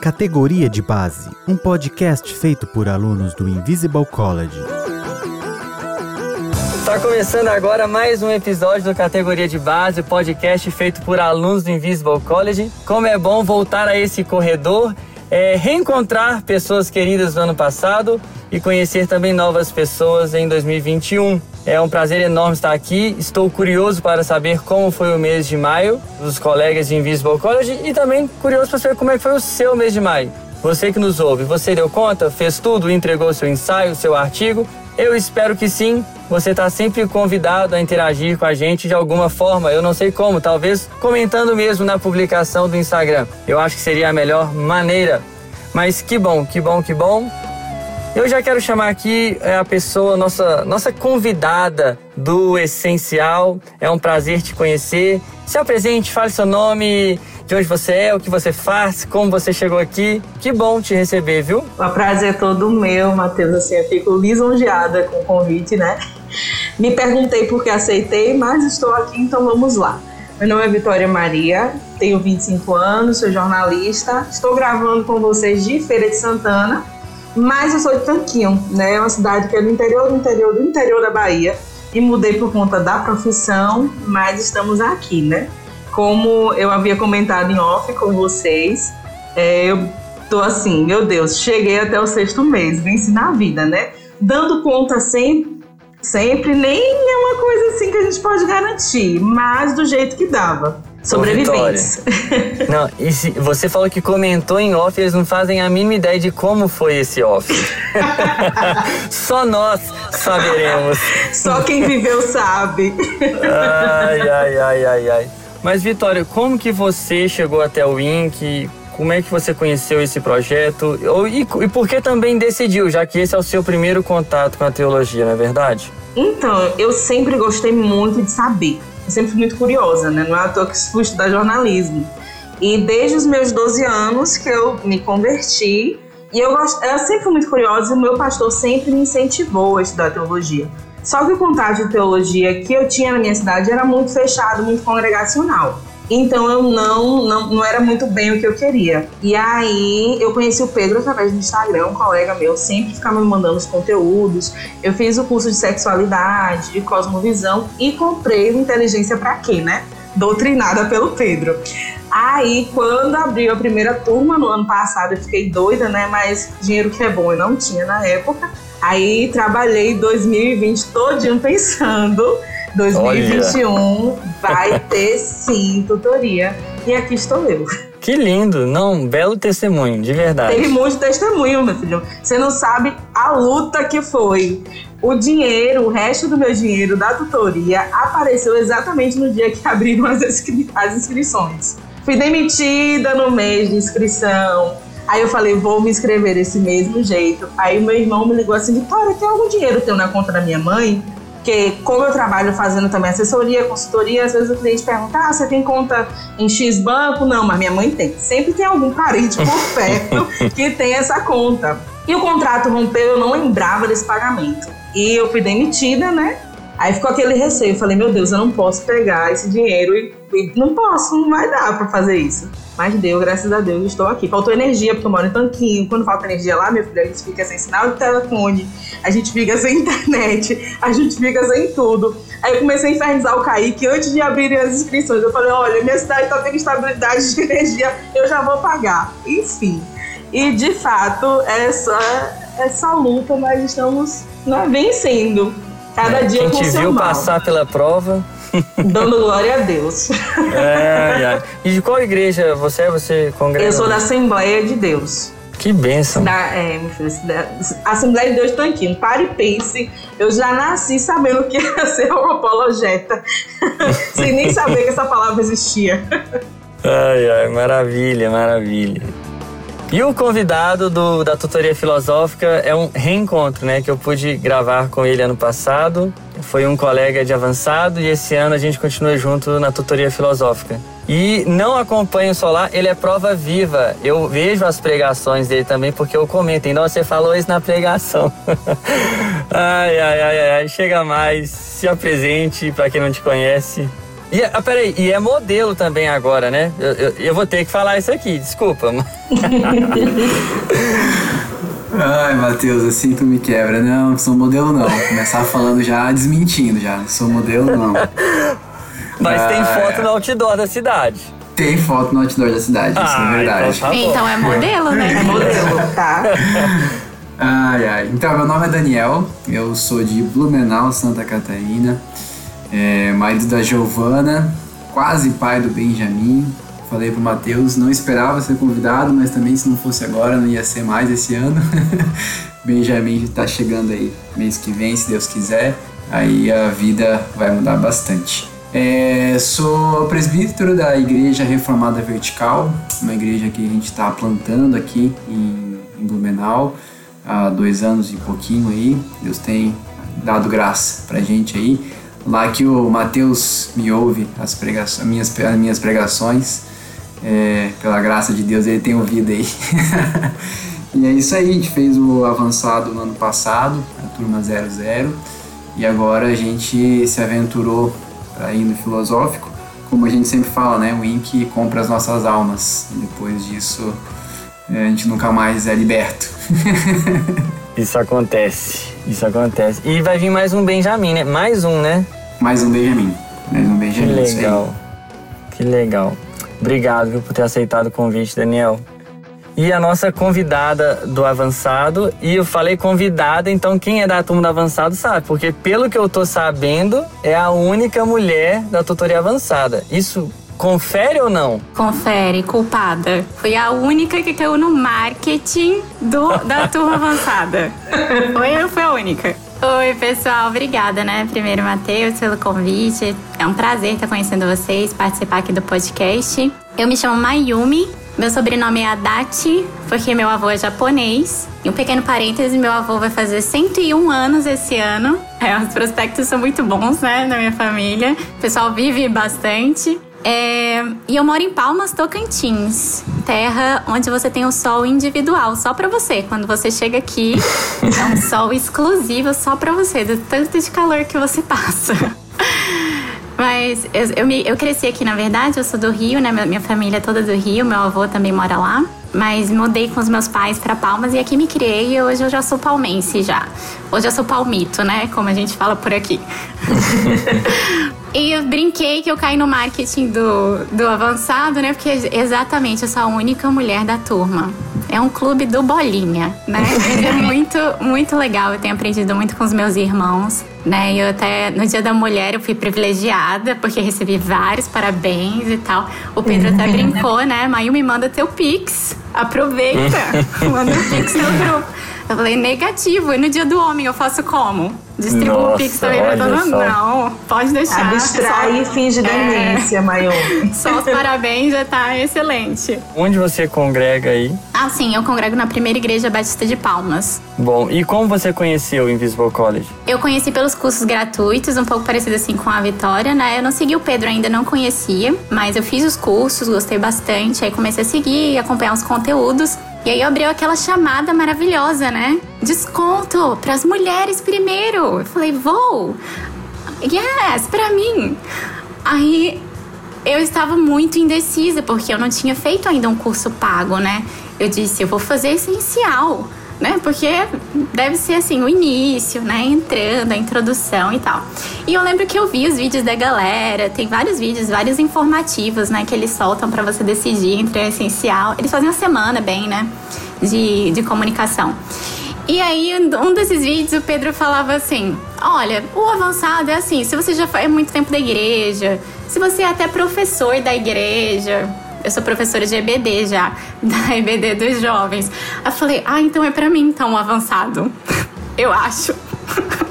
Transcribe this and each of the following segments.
Categoria de Base, um podcast feito por alunos do Invisible College. Está começando agora mais um episódio do Categoria de Base, podcast feito por alunos do Invisible College. Como é bom voltar a esse corredor, é, reencontrar pessoas queridas do ano passado e conhecer também novas pessoas em 2021. É um prazer enorme estar aqui. Estou curioso para saber como foi o mês de maio dos colegas de Invisible College e também curioso para saber como é que foi o seu mês de maio. Você que nos ouve, você deu conta? Fez tudo? Entregou seu ensaio, seu artigo? Eu espero que sim. Você está sempre convidado a interagir com a gente de alguma forma. Eu não sei como, talvez comentando mesmo na publicação do Instagram. Eu acho que seria a melhor maneira. Mas que bom, que bom, que bom. Eu já quero chamar aqui é, a pessoa, nossa, nossa convidada do Essencial. É um prazer te conhecer. Se apresente, fale seu nome, de onde você é, o que você faz, como você chegou aqui. Que bom te receber, viu? O prazer é todo meu, Matheus. Assim, eu fico lisonjeada com o convite, né? Me perguntei por que aceitei, mas estou aqui, então vamos lá. Meu nome é Vitória Maria, tenho 25 anos, sou jornalista. Estou gravando com vocês de Feira de Santana mas eu sou de Tanquinho, né? É uma cidade que é do interior do interior do interior da Bahia. E mudei por conta da profissão, mas estamos aqui, né? Como eu havia comentado em off com vocês, é, eu tô assim, meu Deus, cheguei até o sexto mês, venci na vida, né? Dando conta sempre, sempre nem é uma coisa assim que a gente pode garantir, mas do jeito que dava. Sobreviventes. não, e se, você falou que comentou em off, eles não fazem a mínima ideia de como foi esse off. Só nós saberemos. Só quem viveu sabe. ai, ai, ai, ai, ai. Mas, Vitória, como que você chegou até o INC? Como é que você conheceu esse projeto? E, e por que também decidiu, já que esse é o seu primeiro contato com a teologia, não é verdade? Então, eu sempre gostei muito de saber eu sempre fui muito curiosa, né? Não é à toa que fui estudar jornalismo. E desde os meus 12 anos que eu me converti, e eu, gost... eu sempre fui muito curiosa e o meu pastor sempre me incentivou a estudar teologia. Só que o contato de teologia que eu tinha na minha cidade era muito fechado, muito congregacional. Então eu não, não, não era muito bem o que eu queria. E aí eu conheci o Pedro através do Instagram, um colega meu, sempre ficava me mandando os conteúdos. Eu fiz o curso de sexualidade, de cosmovisão e comprei Inteligência para quê, né? Doutrinada pelo Pedro. Aí, quando abriu a primeira turma no ano passado, eu fiquei doida, né? Mas dinheiro que é bom eu não tinha na época. Aí trabalhei 2020 todinho pensando 2021 Olha. vai ter sim tutoria. E aqui estou eu. Que lindo, não, belo testemunho, de verdade. Teve muito testemunho, meu filho. Você não sabe a luta que foi. O dinheiro, o resto do meu dinheiro da tutoria apareceu exatamente no dia que abriram as, inscri as inscrições. Fui demitida no mês de inscrição. Aí eu falei, vou me inscrever desse mesmo jeito. Aí meu irmão me ligou assim, Vitória, tem algum dinheiro teu na conta da minha mãe? Porque como eu trabalho fazendo também assessoria, consultoria, às vezes o cliente pergunta, ah, você tem conta em X banco? Não, mas minha mãe tem. Sempre tem algum parente por perto que tem essa conta. E o contrato rompeu, eu não lembrava desse pagamento. E eu fui demitida, né? Aí ficou aquele receio. Eu falei, meu Deus, eu não posso pegar esse dinheiro e, e não posso, não vai dar para fazer isso. Mas deu, graças a Deus, estou aqui. Faltou energia, porque eu moro em Tanquinho. Quando falta energia lá, meu filho, a gente fica sem sinal de telefone, a gente fica sem internet, a gente fica sem tudo. Aí eu comecei a infernizar o Kaique antes de abrirem as inscrições. Eu falei, olha, minha cidade está tendo estabilidade de energia, eu já vou pagar. Enfim. E de fato, essa, essa luta nós estamos né, vencendo. Cada é, dia quem com te viu mal. passar pela prova. Dando glória a Deus. É, é. E de qual igreja você é? Você congrega? Eu sou da Assembleia de Deus. Que bênção. Da, é, meu filho, da Assembleia de Deus Tanquinho. Pare e pense. Eu já nasci sabendo que ia ser um apologeta. Sem nem saber que essa palavra existia. Ai, ai, maravilha, maravilha. E o convidado do, da tutoria filosófica é um reencontro, né? Que eu pude gravar com ele ano passado. Foi um colega de avançado e esse ano a gente continua junto na tutoria filosófica. E não acompanho só lá, ele é prova viva. Eu vejo as pregações dele também porque eu comento. Então você falou isso na pregação. ai, ai, ai, ai, chega mais, se apresente para quem não te conhece. E, ah, peraí, e é modelo também agora, né? Eu, eu, eu vou ter que falar isso aqui, desculpa. Ai, Matheus, assim tu me quebra. Não, sou modelo não. Começar falando já desmentindo já. Sou modelo não. Mas ah, tem foto no outdoor da cidade. Tem foto no outdoor da cidade, ah, isso é ah, verdade. Então, tá então é modelo, né? É modelo, tá? Ai, ai. Então, meu nome é Daniel, eu sou de Blumenau, Santa Catarina, é, marido da Giovana, quase pai do Benjamin, falei pro Matheus, não esperava ser convidado, mas também se não fosse agora não ia ser mais esse ano. Benjamin está chegando aí mês que vem, se Deus quiser. Aí a vida vai mudar bastante. É, sou presbítero da Igreja Reformada Vertical, uma igreja que a gente está plantando aqui em, em Blumenau há dois anos e pouquinho aí. Deus tem dado graça pra gente aí. Lá que o Mateus me ouve as, pregações, minhas, as minhas pregações, é, pela graça de Deus, ele tem ouvido aí. e é isso aí, a gente fez o avançado no ano passado, a turma 00, e agora a gente se aventurou para ir no filosófico. Como a gente sempre fala, né? O INC compra as nossas almas. E depois disso, é, a gente nunca mais é liberto. isso acontece, isso acontece. E vai vir mais um Benjamin, né? Mais um, né? Mais um Benjamin. Mais um Benjamin. Que legal. Que legal. Obrigado viu, por ter aceitado o convite, Daniel. E a nossa convidada do avançado, e eu falei convidada, então quem é da turma do avançado sabe, porque pelo que eu tô sabendo, é a única mulher da tutoria avançada. Isso confere ou não? Confere, culpada. Fui a única que caiu no marketing do, da turma avançada. Foi, foi a única. Oi, pessoal, obrigada, né? Primeiro, Matheus, pelo convite. É um prazer estar conhecendo vocês, participar aqui do podcast. Eu me chamo Mayumi, meu sobrenome é Adachi, porque meu avô é japonês. E um pequeno parêntese, meu avô vai fazer 101 anos esse ano. É, os prospectos são muito bons, né, na minha família. O pessoal vive bastante. É, e eu moro em Palmas, Tocantins, terra onde você tem o sol individual, só para você. Quando você chega aqui, é um sol exclusivo só para você, do tanto de calor que você passa. Mas eu, eu, me, eu cresci aqui, na verdade, eu sou do Rio, né? Minha família é toda do Rio, meu avô também mora lá. Mas mudei com os meus pais para Palmas e aqui me criei e hoje eu já sou palmense já. Hoje eu sou palmito, né? Como a gente fala por aqui. e eu brinquei que eu caí no marketing do, do avançado, né? Porque exatamente eu sou a única mulher da turma. É um clube do bolinha, né? é muito, muito legal. Eu tenho aprendido muito com os meus irmãos, né? Eu até no Dia da Mulher eu fui privilegiada porque recebi vários parabéns e tal. O Pedro até brincou, né? Maio me manda teu pix. Aproveita, manda o pix no grupo. Eu falei negativo. E no Dia do Homem eu faço como? Distribuo Nossa, o Pix também pra todo mundo. Não, pode deixar. Abstrai e finge demência, é, Maior. Só os parabéns já tá excelente. Onde você congrega aí? Ah, sim, eu congrego na primeira igreja Batista de Palmas. Bom, e como você conheceu o Invisible College? Eu conheci pelos cursos gratuitos, um pouco parecido assim com a Vitória, né? Eu não segui o Pedro ainda, não conhecia, mas eu fiz os cursos, gostei bastante, aí comecei a seguir, acompanhar os conteúdos. E aí abriu aquela chamada maravilhosa, né? Desconto para as mulheres primeiro. Eu falei, vou. Yes, para mim. Aí eu estava muito indecisa porque eu não tinha feito ainda um curso pago, né? Eu disse, eu vou fazer essencial, né? Porque deve ser assim o início, né? Entrando, a introdução e tal. E eu lembro que eu vi os vídeos da galera, tem vários vídeos, vários informativos, né? Que eles soltam para você decidir entre o essencial. Eles fazem uma semana bem, né? De, de comunicação. E aí, um desses vídeos, o Pedro falava assim: Olha, o avançado é assim, se você já faz muito tempo da igreja, se você é até professor da igreja, eu sou professora de EBD já, da EBD dos jovens. Eu falei, ah, então é para mim, então, o avançado. Eu acho.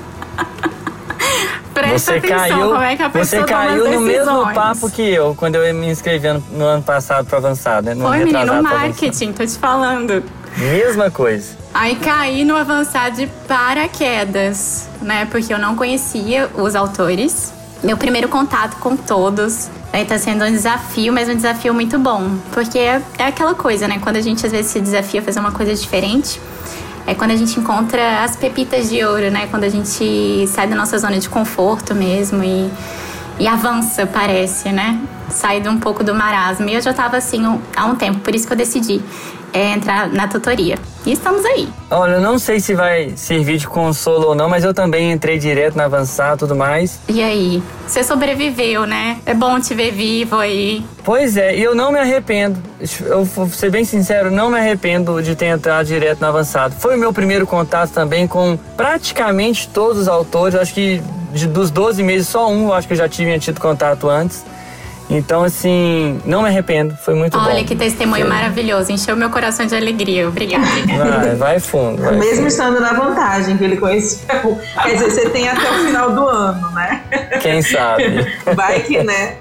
Presta você atenção caiu, como é que a pessoa Você caiu no mesmo papo que eu, quando eu me inscrevi no, no ano passado para avançado, né? No Foi, menino, marketing, tô te falando. Mesma coisa. Aí caí no avançado de paraquedas, né? Porque eu não conhecia os autores. Meu primeiro contato com todos Aí tá sendo um desafio, mas um desafio muito bom. Porque é, é aquela coisa, né? Quando a gente às vezes se desafia a fazer uma coisa diferente, é quando a gente encontra as pepitas de ouro, né? Quando a gente sai da nossa zona de conforto mesmo e, e avança, parece, né? Sai um pouco do marasmo. E eu já estava assim há um tempo, por isso que eu decidi é, entrar na tutoria. E estamos aí. Olha, eu não sei se vai servir de consolo ou não, mas eu também entrei direto na avançar tudo mais. E aí? Você sobreviveu, né? É bom te ver vivo aí. Pois é, e eu não me arrependo. Eu vou ser bem sincero, não me arrependo de ter entrado direto no avançado. Foi o meu primeiro contato também com praticamente todos os autores. Acho que de, dos 12 meses, só um eu acho que eu já tinha tido contato antes. Então, assim, não me arrependo, foi muito Olha, bom. Olha que testemunho foi. maravilhoso, encheu meu coração de alegria. Obrigada. Vai, vai fundo. Vai Mesmo fundo. estando na vantagem que ele conheceu. Quer dizer, você tem até o final do ano, né? Quem sabe? Vai que, né?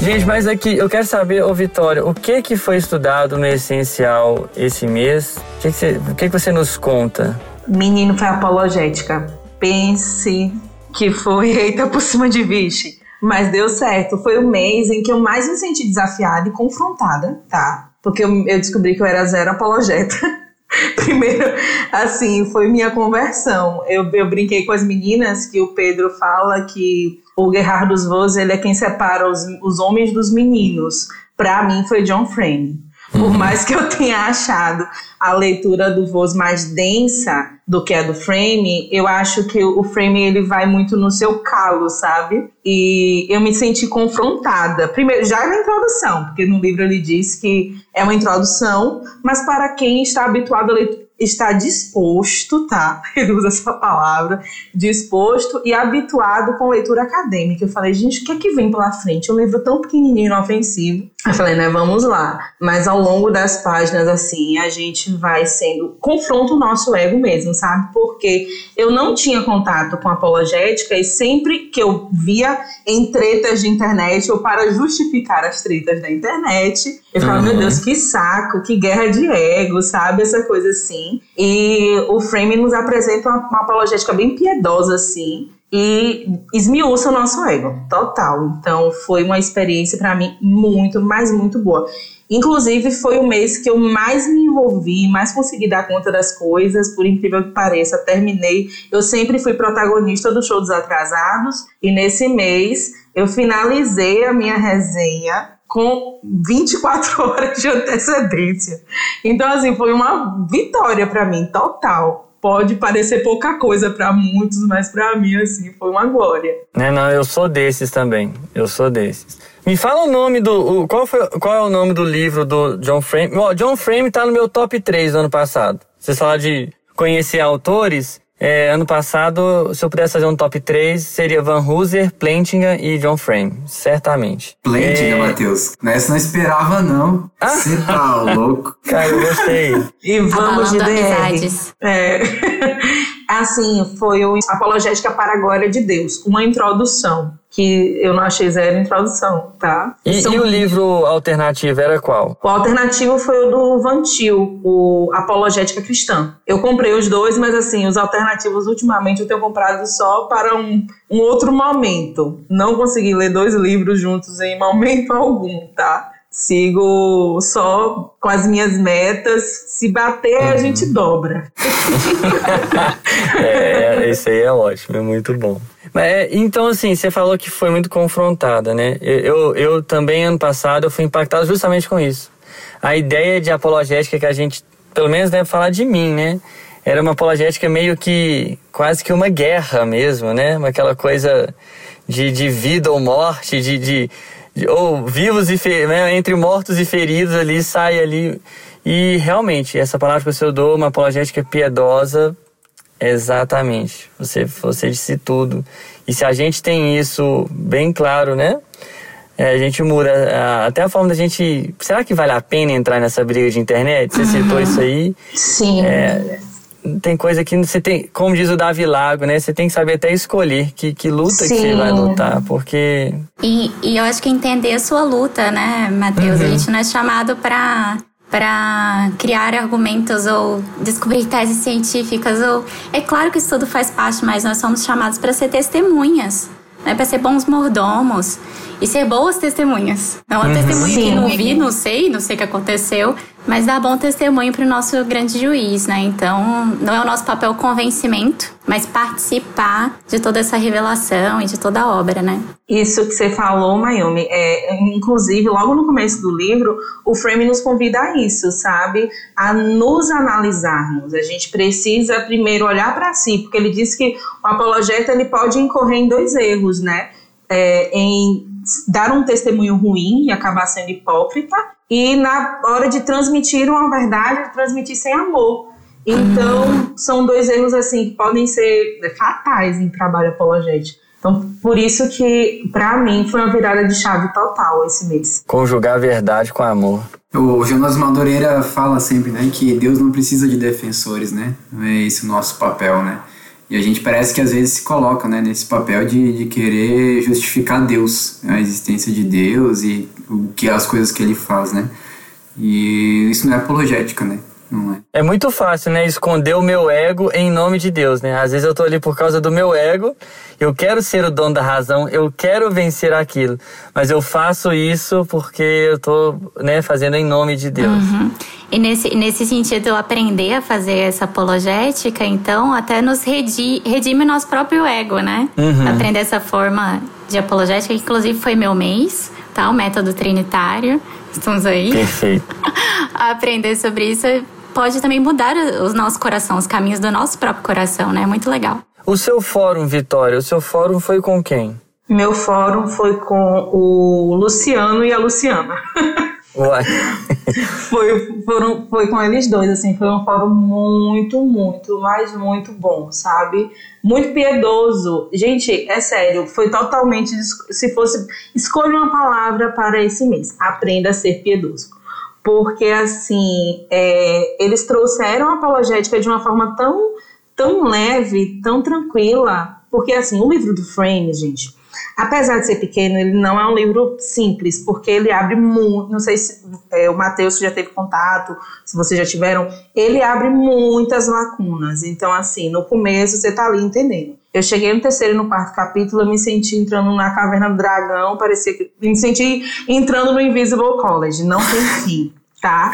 Gente, mas aqui eu quero saber, ô Vitória, o que que foi estudado no essencial esse mês? O que, que, você, o que, que você nos conta? Menino foi apologética. Pense que foi eita por cima de vixe. Mas deu certo. Foi o mês em que eu mais me senti desafiada e confrontada, tá? Porque eu, eu descobri que eu era zero apologeta. Primeiro, assim, foi minha conversão. Eu, eu brinquei com as meninas que o Pedro fala que o Gerhard dos Vos, ele é quem separa os, os homens dos meninos. Para mim foi John Frame. Por mais que eu tenha achado a leitura do Voz mais densa do que a do Frame, eu acho que o Frame ele vai muito no seu calo, sabe? E eu me senti confrontada. Primeiro, já na introdução, porque no livro ele diz que é uma introdução, mas para quem está habituado a está disposto, tá? Ele usa essa palavra, disposto e habituado com leitura acadêmica. Eu falei, gente, o que é que vem pela frente? Um livro tão pequenininho inofensivo. Eu falei, né, vamos lá. Mas ao longo das páginas, assim, a gente vai sendo. confronta o nosso ego mesmo, sabe? Porque eu não tinha contato com apologética e sempre que eu via em tretas de internet ou para justificar as tretas da internet, eu falava, uhum. meu Deus, que saco, que guerra de ego, sabe? Essa coisa assim. E o Frame nos apresenta uma, uma apologética bem piedosa, assim e esmiuça o nosso ego, total. Então foi uma experiência para mim muito, mas muito boa. Inclusive foi o mês que eu mais me envolvi, mais consegui dar conta das coisas, por incrível que pareça, terminei. Eu sempre fui protagonista do show dos atrasados e nesse mês eu finalizei a minha resenha com 24 horas de antecedência. Então assim, foi uma vitória para mim total pode parecer pouca coisa para muitos, mas para mim, assim, foi uma glória. Né, não, eu sou desses também. Eu sou desses. Me fala o nome do. O, qual, foi, qual é o nome do livro do John Frame? Ó, John Frame tá no meu top 3 do ano passado. Você fala de conhecer autores. É, ano passado, se eu pudesse fazer um top 3, seria Van Hooser, Plantinga e John Frame, certamente. Plantinga, é... Matheus. Essa não esperava, não. Ah? Você ah? tá louco. Cara, eu gostei. e vamos de DR. É. assim, foi o Apologética para a Glória de Deus, uma introdução que eu não achei zero introdução, tá? E, São... e, o livro alternativo era qual? O alternativo foi o do Vantil, o Apologética Cristã. Eu comprei os dois, mas assim, os alternativos ultimamente eu tenho comprado só para um, um outro momento. Não consegui ler dois livros juntos em momento algum, tá? Sigo só com as minhas metas. Se bater, uhum. a gente dobra. é, isso aí é ótimo, é muito bom. Mas, é, então, assim, você falou que foi muito confrontada, né? Eu, eu, eu também, ano passado, eu fui impactado justamente com isso. A ideia de apologética que a gente, pelo menos deve falar de mim, né? Era uma apologética meio que, quase que uma guerra mesmo, né? Aquela coisa de, de vida ou morte, de, de ou vivos e né, entre mortos e feridos ali sai ali. E realmente essa palavra que você usou uma apologética piedosa exatamente. Você você disse tudo. E se a gente tem isso bem claro né é, a gente muda até a forma da gente será que vale a pena entrar nessa briga de internet? Você citou uhum. isso aí? Sim. É, tem coisa que você tem, como diz o Davi Lago, né? Você tem que saber até escolher que, que luta Sim. que você vai lutar, porque. E, e eu acho que entender a sua luta, né, Matheus? Uhum. A gente não é chamado para para criar argumentos ou descobrir teses científicas ou é claro que isso tudo faz parte, mas nós somos chamados para ser testemunhas, né? Para ser bons mordomos e ser boas testemunhas. Não uma uhum. testemunha Sim. que não vi, não sei, não sei o que aconteceu, mas dar bom testemunho para o nosso grande juiz, né? Então, não é o nosso papel convencimento, mas participar de toda essa revelação e de toda a obra, né? Isso que você falou, Mayumi, é, inclusive, logo no começo do livro, o Frame nos convida a isso, sabe? A nos analisarmos. A gente precisa primeiro olhar para si, porque ele diz que o apologeta ele pode incorrer em dois erros, né? É, em dar um testemunho ruim e acabar sendo hipócrita, e na hora de transmitir uma verdade, transmitir sem amor. Então, uhum. são dois erros assim que podem ser fatais em trabalho apologético. Então, por isso que, para mim, foi uma virada de chave total esse mês. Conjugar a verdade com amor. O Jonas Madureira fala sempre, né, que Deus não precisa de defensores, né? Não é esse o nosso papel, né? E a gente parece que às vezes se coloca né, nesse papel de, de querer justificar Deus, a existência de Deus e o que as coisas que ele faz, né? E isso não é apologética, né? Não é. É muito fácil, né? Esconder o meu ego em nome de Deus, né? Às vezes eu tô ali por causa do meu ego, eu quero ser o dono da razão, eu quero vencer aquilo, mas eu faço isso porque eu tô, né, fazendo em nome de Deus. Uhum. E nesse, nesse sentido, aprender a fazer essa apologética, então, até nos redi, redime nosso próprio ego, né? Uhum. Aprender essa forma de apologética, que inclusive foi meu mês, tá? O método trinitário. Estamos aí. Perfeito. aprender sobre isso pode também mudar os nossos corações, os caminhos do nosso próprio coração, né? Muito legal. O seu fórum, Vitória, o seu fórum foi com quem? Meu fórum foi com o Luciano e a Luciana. Uai. foi, foram, foi com eles dois, assim, foi um fórum muito, muito, mas muito bom, sabe? Muito piedoso. Gente, é sério, foi totalmente. Se fosse. Escolha uma palavra para esse mês. Aprenda a ser piedoso. Porque, assim, é, eles trouxeram a apologética de uma forma tão, tão leve, tão tranquila. Porque, assim, o livro do Frame, gente Apesar de ser pequeno, ele não é um livro simples, porque ele abre muito. Não sei se é, o Matheus já teve contato, se vocês já tiveram, ele abre muitas lacunas. Então, assim, no começo você tá ali entendendo. Eu cheguei no terceiro e no quarto capítulo, eu me senti entrando na caverna do dragão, parecia que. Me senti entrando no Invisible College, não tem fim tá?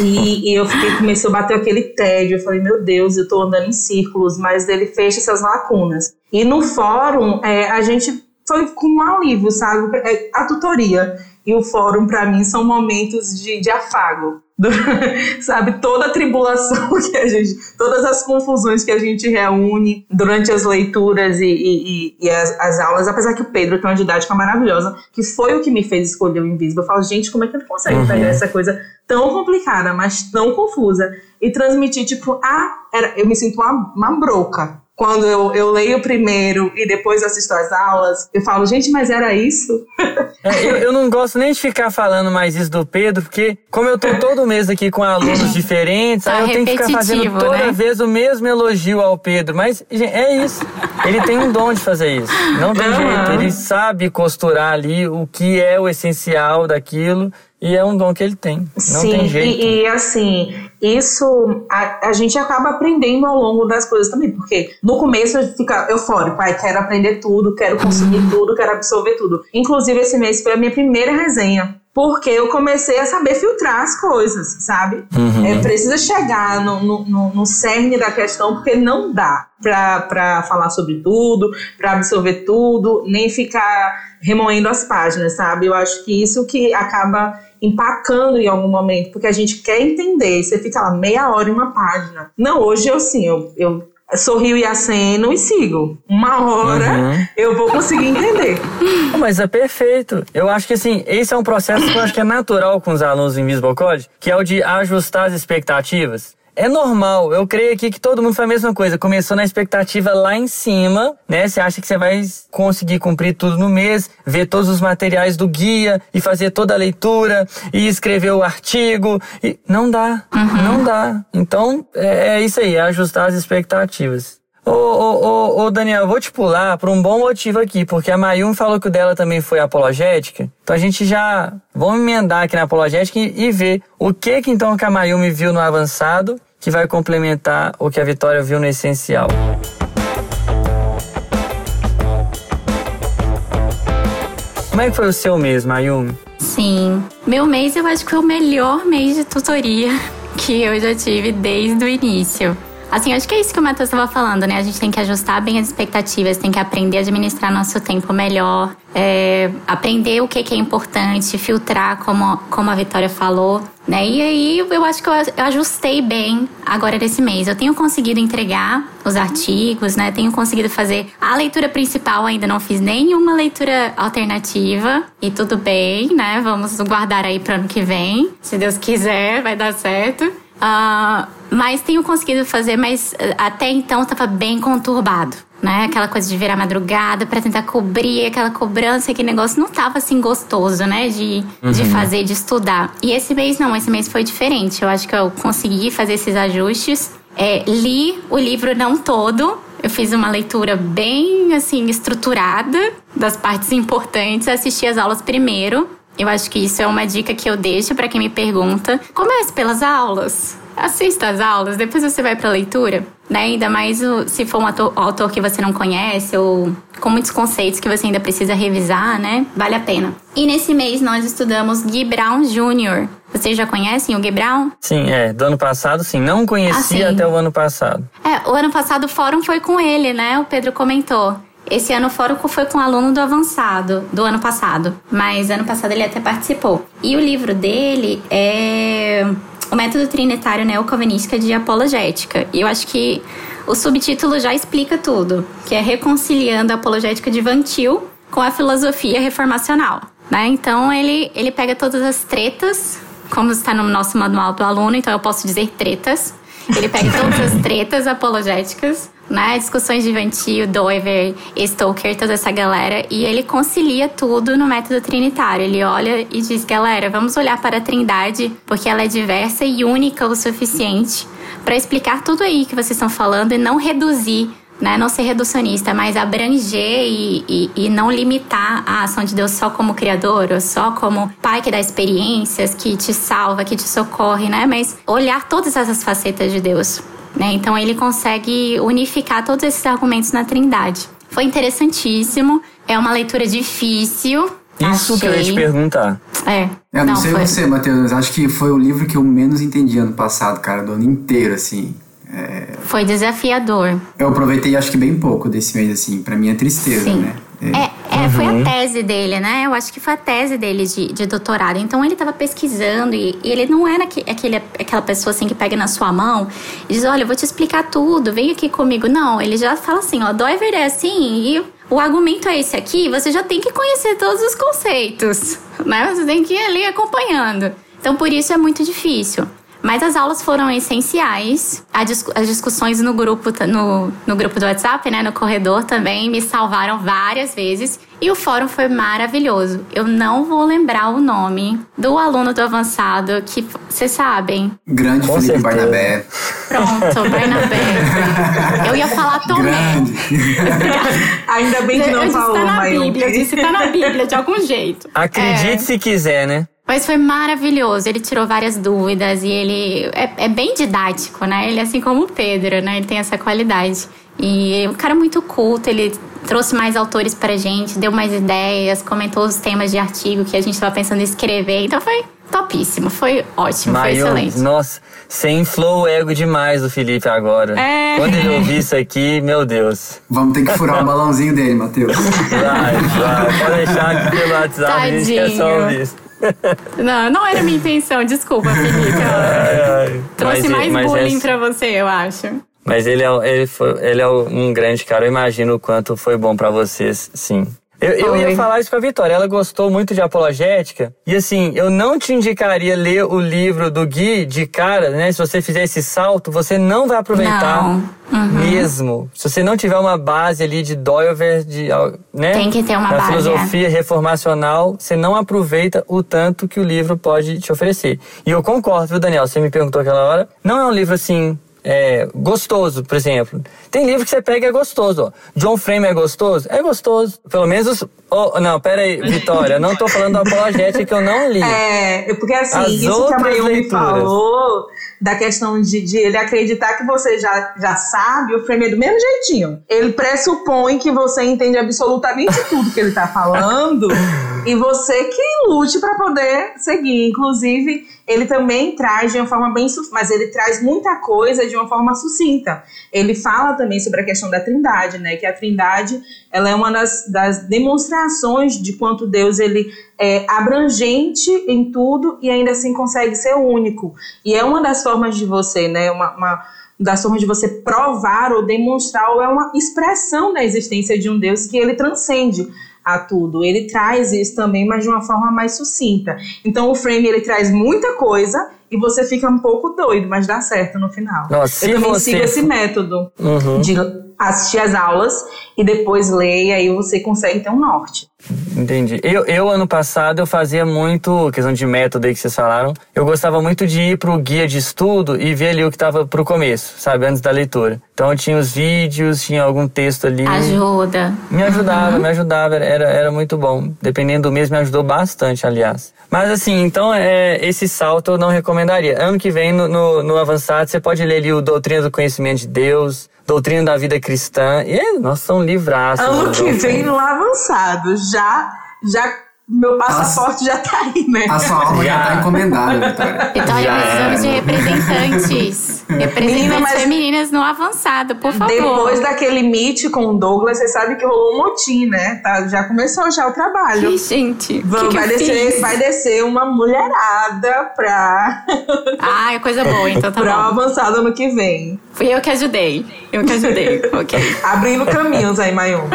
E, e, eu fiquei, começou a bater aquele tédio. Eu falei, meu Deus, eu tô andando em círculos, mas ele fecha essas lacunas. E no fórum, é, a gente foi com um alívio, sabe? É, a tutoria e o fórum, para mim, são momentos de, de afago. Do, sabe, toda a tribulação que a gente, todas as confusões que a gente reúne durante as leituras e, e, e as, as, aulas, apesar que o Pedro tem uma didática maravilhosa, que foi o que me fez escolher o Invisível. Eu falo, gente, como é que ele consegue uhum. pegar essa coisa tão complicada, mas tão confusa e transmitir, tipo, ah, era, eu me sinto uma, uma broca, quando eu, eu leio primeiro e depois assisto às aulas, eu falo, gente, mas era isso? É, eu, eu, não gosto nem de ficar falando mais isso do Pedro, porque como eu tô todo mês aqui com alunos diferentes, tá aí eu tenho que ficar fazendo toda né? vez o mesmo elogio ao Pedro. Mas gente, é isso. Ele tem um dom de fazer isso. Não tem uhum. jeito. Ele sabe costurar ali o que é o essencial daquilo. E é um dom que ele tem. Não Sim, tem jeito. E, e assim, isso a, a, gente acaba aprendendo ao longo das coisas também. Porque no começo a gente fica eufórico, pai, quero aprender tudo, quero consumir uhum. tudo, quero absorver tudo. Inclusive, esse mês foi a minha primeira resenha porque eu comecei a saber filtrar as coisas, sabe? Uhum. É, precisa chegar no, no, no, cerne da questão, porque não dá para falar sobre tudo, para absorver tudo, nem ficar remoendo as páginas, sabe? Eu acho que isso que acaba empacando em algum momento, porque a gente quer entender, você fica lá meia hora em uma página. Não, hoje eu sim, eu, eu sorrio e aceno e sigo. Uma hora uhum. eu vou conseguir entender. Mas é perfeito. Eu acho que assim, esse é um processo que eu acho que é natural com os alunos em Invisible Code, que é o de ajustar as expectativas. É normal, eu creio aqui que todo mundo faz a mesma coisa. Começou na expectativa lá em cima, né? Você acha que você vai conseguir cumprir tudo no mês, ver todos os materiais do guia e fazer toda a leitura e escrever o artigo. E não dá, uhum. não dá. Então é, é isso aí, é ajustar as expectativas. Ô, ô, ô, ô, Daniel, vou te pular por um bom motivo aqui, porque a Mayumi falou que o dela também foi apologética. Então a gente já vamos emendar aqui na apologética e, e ver o que que então que a Mayumi viu no avançado que vai complementar o que a Vitória viu no essencial. Como é que foi o seu mês, Mayumi? Sim. Meu mês eu acho que foi o melhor mês de tutoria que eu já tive desde o início. Assim, acho que é isso que o Matheus estava falando, né? A gente tem que ajustar bem as expectativas, tem que aprender a administrar nosso tempo melhor, é, aprender o que, que é importante, filtrar, como, como a Vitória falou, né? E aí eu acho que eu ajustei bem agora nesse mês. Eu tenho conseguido entregar os artigos, né? Tenho conseguido fazer a leitura principal, ainda não fiz nenhuma leitura alternativa. E tudo bem, né? Vamos guardar aí para ano que vem. Se Deus quiser, vai dar certo. Uh, mas tenho conseguido fazer, mas eh, até então estava bem conturbado. Né? Aquela coisa de virar madrugada para tentar cobrir aquela cobrança, aquele negócio não tava assim gostoso, né? De, uhum. de fazer, de estudar. E esse mês não, esse mês foi diferente. Eu acho que eu consegui fazer esses ajustes. É, li o livro não todo, eu fiz uma leitura bem assim estruturada das partes importantes, assisti as aulas primeiro eu acho que isso é uma dica que eu deixo para quem me pergunta. Comece pelas aulas. Assista às aulas, depois você vai para a leitura, né? Ainda mais se for um autor, autor, que você não conhece ou com muitos conceitos que você ainda precisa revisar, né? Vale a pena. E nesse mês nós estudamos Guy Brown Jr. Vocês já conhecem o Guy Brown? Sim, é. Do ano passado, sim. Não conhecia ah, sim. até o ano passado. É, o ano passado o fórum foi com ele, né? O Pedro comentou. Esse ano o fórum foi com um aluno do avançado, do ano passado. Mas ano passado ele até participou. E o livro dele é o método trinitário neocalvinista de apologética. E eu acho que o subtítulo já explica tudo, que é reconciliando a apologética de Van Til com a filosofia reformacional. Né? Então ele, ele pega todas as tretas, como está no nosso manual do aluno, então eu posso dizer tretas. Ele pega todas as tretas apologéticas né? Discussões de Ventil, Doiver, Stoker, toda essa galera. E ele concilia tudo no método trinitário. Ele olha e diz, galera, vamos olhar para a trindade, porque ela é diversa e única o suficiente para explicar tudo aí que vocês estão falando e não reduzir né, não ser reducionista, mas abranger e, e, e, não limitar a ação de Deus só como criador, ou só como pai que dá experiências, que te salva, que te socorre, né? Mas olhar todas essas facetas de Deus. Né? Então ele consegue unificar todos esses argumentos na Trindade. Foi interessantíssimo, é uma leitura difícil. Isso achei. que eu ia te perguntar. É. Eu não, não sei foi... você, Matheus, acho que foi o livro que eu menos entendi ano passado, cara, do ano inteiro, assim. É... Foi desafiador. Eu aproveitei acho que bem pouco desse mês, assim, pra minha tristeza, Sim. né? É, é uhum. foi a uhum. tese dele, né? Eu acho que foi a tese dele de, de doutorado. Então ele estava pesquisando e, e, ele não era aquele, aquela pessoa assim que pega na sua mão e diz: Olha, eu vou te explicar tudo, vem aqui comigo. Não, ele já fala assim: Ó, Doiver é assim e o argumento é esse aqui. Você já tem que conhecer todos os conceitos, né? Você tem que ir ali acompanhando. Então por isso é muito difícil. Mas as aulas foram essenciais. As discussões no grupo, no, no grupo do WhatsApp, né, no corredor também, me salvaram várias vezes. E o fórum foi maravilhoso. Eu não vou lembrar o nome do aluno do avançado que vocês sabem. Grande Com Felipe certeza. Barnabé. Pronto, Barnabé. Eu ia falar Tomé. Ainda bem que não eu falou, disse, tá na Bíblia, eu disse tá na Bíblia de algum jeito. Acredite é. se quiser, né? Mas foi maravilhoso. Ele tirou várias dúvidas e ele é, é, bem didático, né? Ele é assim como o Pedro, né? Ele tem essa qualidade. E é um cara muito culto, ele trouxe mais autores pra gente, deu mais ideias, comentou os temas de artigo que a gente estava pensando em escrever. Então foi topíssimo, foi ótimo, foi excelente. Nossa, você inflou o ego demais do Felipe agora. É. Quando ele ouvir isso aqui, meu Deus. Vamos ter que furar o balãozinho dele, Matheus. Vai, vai. Pode deixar aqui pelo WhatsApp, Tadinho. a gente quer só ouvir isso. Não, não era minha intenção, desculpa, Felipe. Ai, ai. Trouxe mas, mais mas bullying esse... pra você, eu acho. Mas ele é, ele, foi, ele é um grande cara, eu imagino o quanto foi bom para vocês, sim. Eu, eu, ia falar isso com a Vitória. Ela gostou muito de apologética. E assim, eu não te indicaria ler o livro do Gui de cara, né? Se você fizer esse salto, você não vai aproveitar uhum. mesmo. Se você não tiver uma base ali de Doiver, de, né? Tem que ter uma base. filosofia é. reformacional, você não aproveita o tanto que o livro pode te oferecer. E eu concordo, viu, Daniel? Você me perguntou aquela hora. Não é um livro assim é, gostoso, por exemplo. Tem livro que você pega e é gostoso. Ó. John Frame é gostoso? É gostoso. Pelo menos. Oh, não, pera aí, Vitória. não tô falando da apologética que eu não li. É, porque assim, As isso que a Mayumi falou da questão de, de, ele acreditar que você já, já sabe, o Frame é do mesmo jeitinho. Ele pressupõe que você entende absolutamente tudo que ele tá falando e você que lute para poder seguir. Inclusive, ele também traz de uma forma bem. Mas ele traz muita coisa de uma forma sucinta. Ele fala também sobre a questão da trindade, né? Que a trindade ela é uma das, das demonstrações de quanto Deus ele é abrangente em tudo e ainda assim consegue ser único. E é uma das formas de você, né? Uma, uma das formas de você provar ou demonstrar, ou é uma expressão da existência de um Deus que ele transcende a tudo. Ele traz isso também, mas de uma forma mais sucinta. Então o frame ele traz muita coisa e você fica um pouco doido, mas dá certo no final. Nossa, eu também você... sigo esse método uhum. de assistir as aulas e depois ler, e aí você consegue ter um norte. Entendi. Eu, eu, ano passado, eu fazia muito, questão de método aí que vocês falaram, eu gostava muito de ir pro guia de estudo e ver ali o que tava pro começo, sabe, antes da leitura. Então tinha os vídeos, tinha algum texto ali. Ajuda. Me ajudava, uhum. me ajudava, era, era muito bom. Dependendo do mês, me ajudou bastante, aliás. Mas assim, então é, esse salto eu não recomendaria. Ano que vem, no, no, no avançado, você pode ler ali o Doutrina do Conhecimento de Deus, Doutrina da Vida Cristã. E nós somos livraços. Ano que vem no avançado. Já, já meu passaporte já tá aí, né? A sua alma já, já tá encomendada, Vitória. Vitória, precisamos de representantes. representantes Menina, mas femininas no avançado, por favor. Depois daquele meet com o Douglas, você sabe que rolou um motim, né? Tá, já começou já o trabalho. Que gente. Vamos, que vai, que descer, vai descer uma mulherada pra. Ah, é coisa boa, então tá pra bom. Pra avançado ano que vem. Fui eu que ajudei. Eu que ajudei. ok. Abrindo caminhos aí, Mayumi.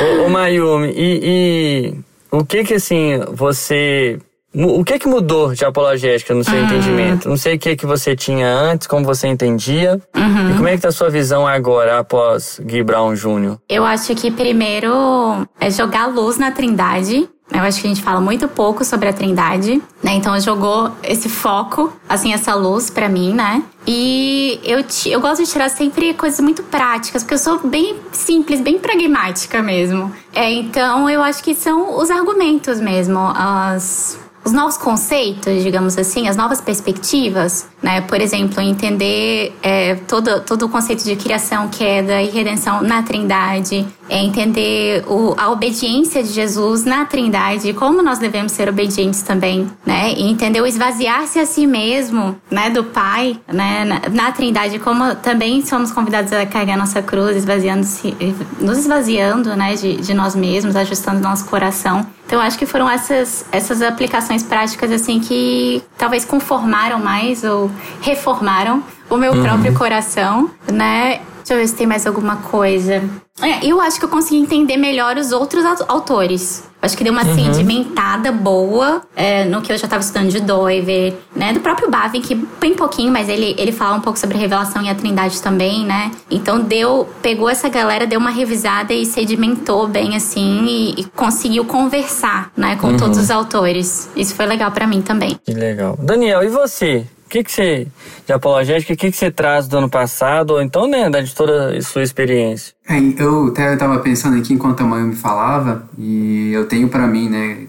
ô, ô Mayumi, e, e o que que assim você o que que mudou de apologética no seu uhum. entendimento? Não sei o que que você tinha antes, como você entendia. Uhum. E como é que tá a sua visão agora, após Gui Brown Jr.? Eu acho que primeiro é jogar luz na trindade. Eu acho que a gente fala muito pouco sobre a Trindade, né? Então jogou esse foco, assim, essa luz para mim, né? E eu, eu gosto de tirar sempre coisas muito práticas, porque eu sou bem simples, bem pragmática mesmo. É, então eu acho que são os argumentos mesmo, as os novos conceitos, digamos assim, as novas perspectivas, né? Por exemplo, entender é, todo, todo o conceito de criação, queda e redenção na Trindade, é entender o, a obediência de Jesus na Trindade, como nós devemos ser obedientes também, né? E entender o esvaziar-se a si mesmo, né, do Pai, né, na, na Trindade, como também somos convidados a carregar nossa cruz, esvaziando-se, nos esvaziando, né, de, de nós mesmos, ajustando nosso coração. Então, acho que foram essas, essas aplicações práticas, assim, que talvez conformaram mais ou reformaram o meu uhum. próprio coração, né? Deixa eu ver se tem mais alguma coisa. É, eu acho que eu consegui entender melhor os outros autores. Acho que deu uma uhum. sedimentada boa é, no que eu já estava estudando de Doiver, né? Do próprio Bavin, que bem pouquinho, mas ele, ele fala um pouco sobre a revelação e a trindade também, né? Então deu, pegou essa galera, deu uma revisada e sedimentou bem assim e, e conseguiu conversar, né? Com uhum. todos os autores. Isso foi legal para mim também. Que legal. Daniel, e você? Que, que você, de apologética, o que, que você traz do ano passado, ou então, né, de toda a sua experiência? É, eu até estava pensando aqui enquanto a mãe me falava, e eu tenho para mim, né,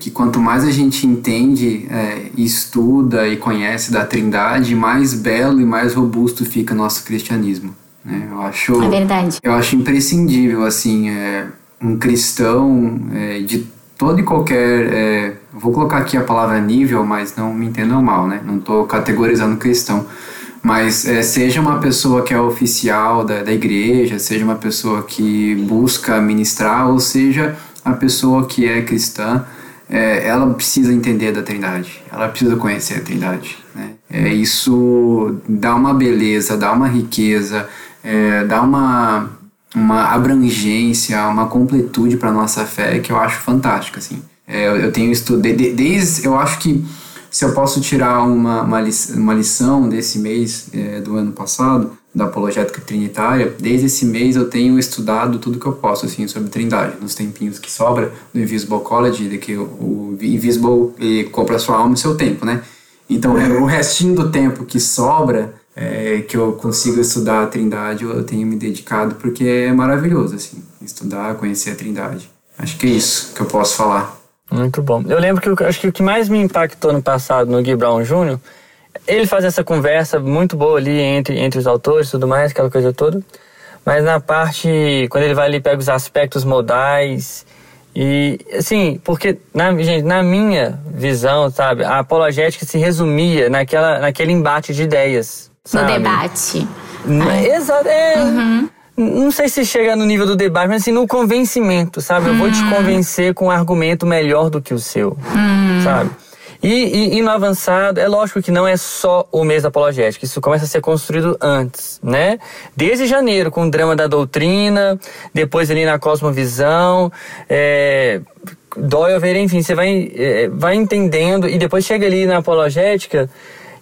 que quanto mais a gente entende, é, estuda e conhece da Trindade, mais belo e mais robusto fica nosso cristianismo. Né? Eu acho, é verdade. Eu acho imprescindível, assim, é, um cristão é, de todo e qualquer. É, vou colocar aqui a palavra nível, mas não me entendam mal, né? Não estou categorizando cristão. Mas é, seja uma pessoa que é oficial da, da igreja, seja uma pessoa que busca ministrar, ou seja a pessoa que é cristã, é, ela precisa entender da Trindade, ela precisa conhecer a Trindade. Né? É, isso dá uma beleza, dá uma riqueza, é, dá uma uma abrangência, uma completude para nossa fé que eu acho fantástica, assim. É, eu, eu, tenho estudado, de, desde, eu acho que se eu posso tirar uma, uma, lição, uma lição desse mês é, do ano passado, da apologética trinitária, desde esse mês eu tenho estudado tudo que eu posso, assim, sobre trindade, nos tempinhos que sobra do Invisible College, de que o, o Invisible compra sua alma e seu tempo, né? Então, é, o restinho do tempo que sobra, é, que eu consigo estudar a Trindade, eu tenho me dedicado porque é maravilhoso, assim, estudar, conhecer a Trindade. Acho que é isso que eu posso falar. Muito bom. Eu lembro que eu, acho que o que mais me impactou no passado no Gui Brown Jr., ele faz essa conversa muito boa ali entre, entre os autores e tudo mais, aquela coisa toda. Mas na parte, quando ele vai ali pega os aspectos modais E, assim, porque, na, gente, na minha visão, sabe, a apologética se resumia naquela, naquele embate de ideias. Sabe? No debate. Exato, é. Uhum. Não sei se chega no nível do debate, mas assim, no convencimento, sabe? Eu vou te convencer com um argumento melhor do que o seu, sabe? E, e, e, no avançado, é lógico que não é só o mês da apologética, isso começa a ser construído antes, né? Desde janeiro, com o drama da doutrina, depois ali na cosmovisão, é, Doyle, enfim, você vai, é, vai entendendo e depois chega ali na apologética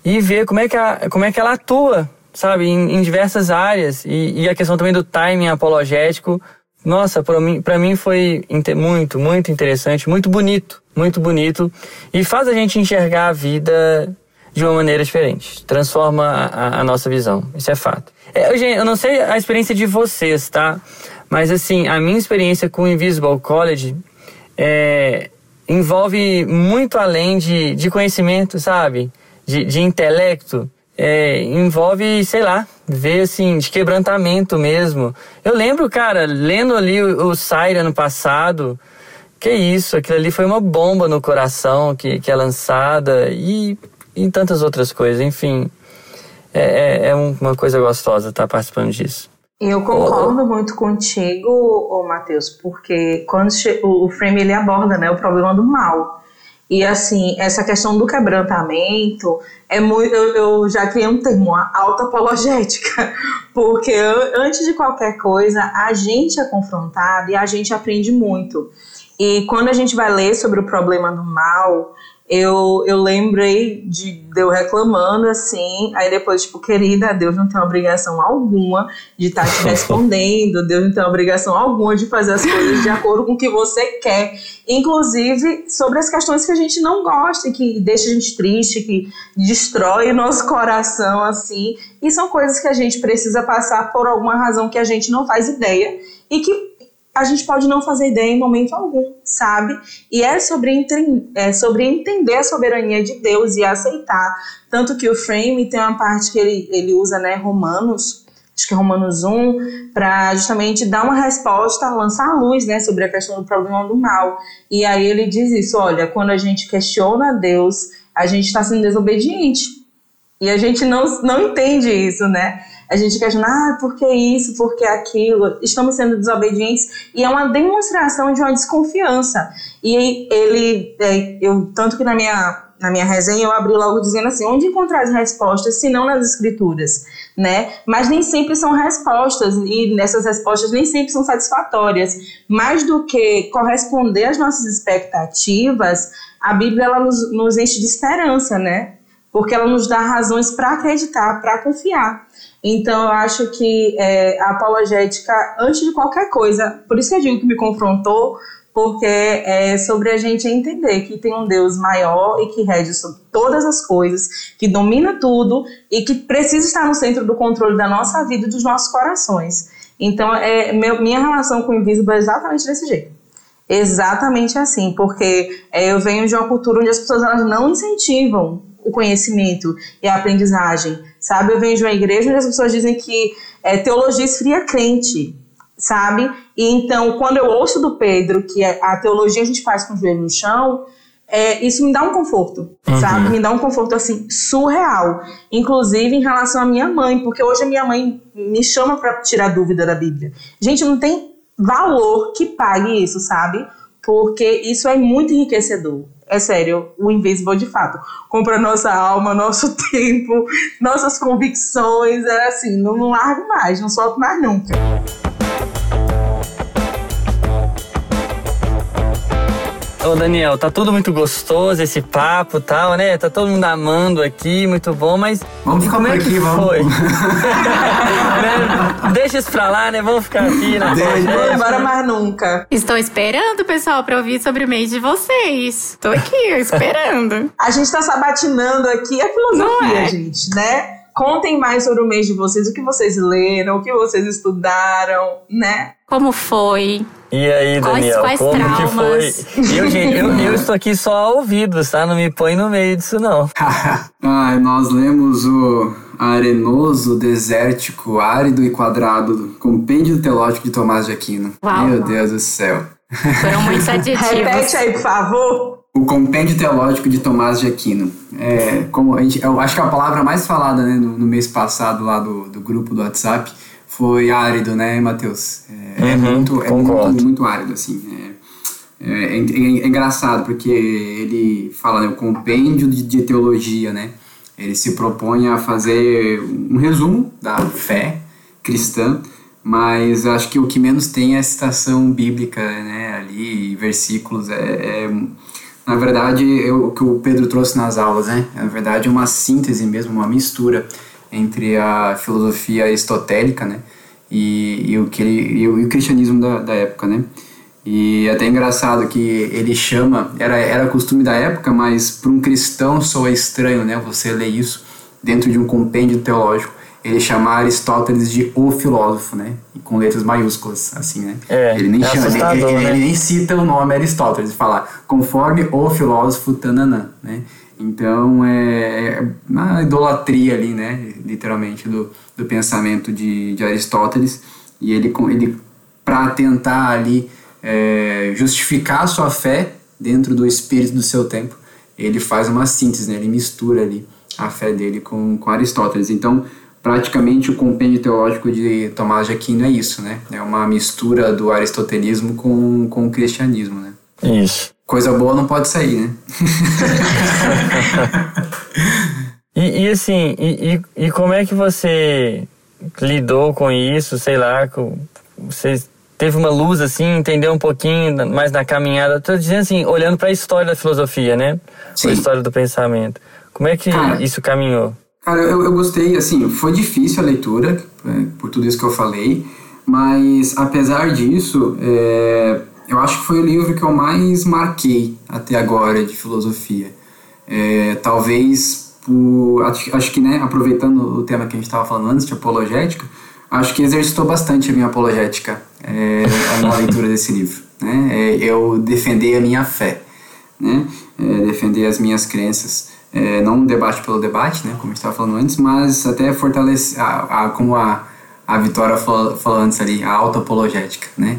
e vê como é que, a, como é que ela atua, sabe, em, em diversas áreas e, e a questão também do timing apologético nossa, para mim, pra mim foi muito, muito interessante, muito bonito, muito bonito. E faz a gente enxergar a vida de uma maneira diferente. Transforma a, a nossa visão. Isso é fato. É, gente, eu não sei a experiência de vocês, tá? Mas assim, a minha experiência com o Invisible College é, envolve muito além de, de conhecimento, sabe? De, de intelecto é, envolve, sei lá, ver assim, de quebrantamento mesmo. Eu lembro, cara, lendo ali o, o ano passado, que isso, aquilo ali foi uma bomba no coração que, que é lançada e, e tantas outras coisas, enfim. É, é, é uma coisa gostosa estar participando disso. Eu concordo oh. muito contigo, oh, Matheus, porque quando o frame ele aborda né, o problema do mal. E assim, essa questão do quebrantamento é muito. Eu, eu já criei um termo, a alta apologética, porque antes de qualquer coisa, a gente é confrontado e a gente aprende muito. E quando a gente vai ler sobre o problema do mal, eu, eu lembrei de, de eu reclamando assim, aí depois, tipo, querida, Deus não tem obrigação alguma de estar tá te respondendo, Deus não tem obrigação alguma de fazer as coisas de acordo com o que você quer, inclusive sobre as questões que a gente não gosta, que deixa a gente triste, que destrói o nosso coração, assim, e são coisas que a gente precisa passar por alguma razão que a gente não faz ideia e que a gente pode não fazer ideia em momento algum, sabe? E é sobre, é sobre entender a soberania de Deus e aceitar. Tanto que o frame tem uma parte que ele, ele usa, né, Romanos, acho que é Romanos 1, para justamente dar uma resposta, lançar a luz, né, sobre a questão do problema do mal. E aí ele diz isso: olha, quando a gente questiona Deus, a gente está sendo desobediente. E a gente não, não entende isso, né? A gente questiona, ah, por que isso, por que aquilo, estamos sendo desobedientes, e é uma demonstração de uma desconfiança. E ele, é, eu, tanto que na minha, na minha resenha eu abri logo dizendo assim, onde encontrar as respostas, se não nas escrituras, né? Mas nem sempre são respostas, e nessas respostas nem sempre são satisfatórias. Mais do que corresponder às nossas expectativas, a Bíblia ela nos, nos enche de esperança, né? Porque ela nos dá razões para acreditar, para confiar. Então, eu acho que é, a apologética, antes de qualquer coisa, por isso que eu digo que me confrontou, porque é sobre a gente entender que tem um Deus maior e que rege sobre todas as coisas, que domina tudo e que precisa estar no centro do controle da nossa vida e dos nossos corações. Então, é, meu, minha relação com o Invisível é exatamente desse jeito. Exatamente assim, porque é, eu venho de uma cultura onde as pessoas elas não incentivam o conhecimento e a aprendizagem, sabe? Eu venho de uma igreja onde as pessoas dizem que é, teologia esfria crente, sabe? E então, quando eu ouço do Pedro que a teologia a gente faz com o joelho no chão, é, isso me dá um conforto, uhum. sabe? Me dá um conforto, assim, surreal. Inclusive em relação à minha mãe, porque hoje a minha mãe me chama para tirar dúvida da Bíblia. Gente, não tem valor que pague isso, sabe? Porque isso é muito enriquecedor é sério, o Invincible de fato compra nossa alma, nosso tempo, nossas convicções, é assim, não, não largo mais, não solto mais nunca. Ô Daniel, tá tudo muito gostoso esse papo e tal, né? Tá todo mundo amando aqui, muito bom, mas. Vamos ficar como é que vamos. foi? né? Deixa isso pra lá, né? Vamos ficar aqui na Não embora mais nunca. Estou esperando, pessoal, pra ouvir sobre o mês de vocês. Tô aqui, esperando. A gente tá sabatinando aqui a filosofia, é? gente, né? Contem mais sobre o mês de vocês, o que vocês leram, o que vocês estudaram, né? Como foi? E aí, Daniel, quais, quais como traumas? que foi? Eu, gente, eu, eu, estou aqui só a ouvidos, tá? Não me põe no meio disso, não. Ai, nós lemos o arenoso, desértico, árido e quadrado, compêndio teológico de Tomás de Aquino. Uau, Meu Deus do céu. Foram muitos adjetivos. Repete aí, por favor. O Compêndio Teológico de Tomás de Aquino. É, como a gente, eu acho que a palavra mais falada né, no, no mês passado lá do, do grupo do WhatsApp foi árido, né, Matheus? É, é Uhum, muito, é muito, muito árido, assim. É, é, é- é engraçado, porque ele fala, né, o compêndio de, de teologia, né? Ele se propõe a fazer um resumo da fé cristã, mas acho que o que menos tem é a citação bíblica, né, ali, versículos, é, é na verdade, eu- o que o Pedro trouxe nas aulas, né? Na verdade, é uma síntese mesmo, uma mistura entre a filosofia aristotélica, né? E, e o, que ele, e o, cristianismo da, da época, né? E é até engraçado que ele chama, era, era costume da época, mas para um cristão soa estranho, né? Você ler isso dentro de um compêndio teológico. Ele chamar Aristóteles de o filósofo, né? Com letras maiúsculas, assim, né? É, ele nem é chama, ele, ele- né? ele nem cita o nome Aristóteles, ele fala conforme o filósofo Tananã, né? Então é, é uma idolatria ali, né? Literalmente do, do pensamento de, de Aristóteles e ele ele para tentar ali é, justificar a sua fé dentro do espírito do seu tempo, ele faz uma síntese, né? Ele mistura ali a fé dele com, com Aristóteles. Então praticamente o compêndio teológico de Tomás de Aquino é isso, né? É uma mistura do aristotelismo com, com o cristianismo, né? Isso. Coisa boa não pode sair, né? E, e assim, e, e, e como é que você lidou com isso? Sei lá, você teve uma luz assim, entendeu um pouquinho mais na caminhada? Tô dizendo assim, olhando para a história da filosofia, né? Sim. A história do pensamento. Como é que Cara, isso caminhou? Cara, eu, eu gostei, assim, foi difícil a leitura, é, por tudo isso que eu falei, mas apesar disso, é, eu acho que foi o livro que eu mais marquei até agora de filosofia. É, talvez por. Acho, acho que, né, aproveitando o tema que a gente estava falando antes, de apologética, acho que exercitou bastante a minha apologética é, na leitura desse livro. Né? É, eu defender a minha fé, né? É, defender as minhas crenças. É, não um debate pelo debate, né, como a gente estava falando antes, mas até fortalecer, a, a, como a, a Vitória falou, falou antes ali, a autoapologética, né.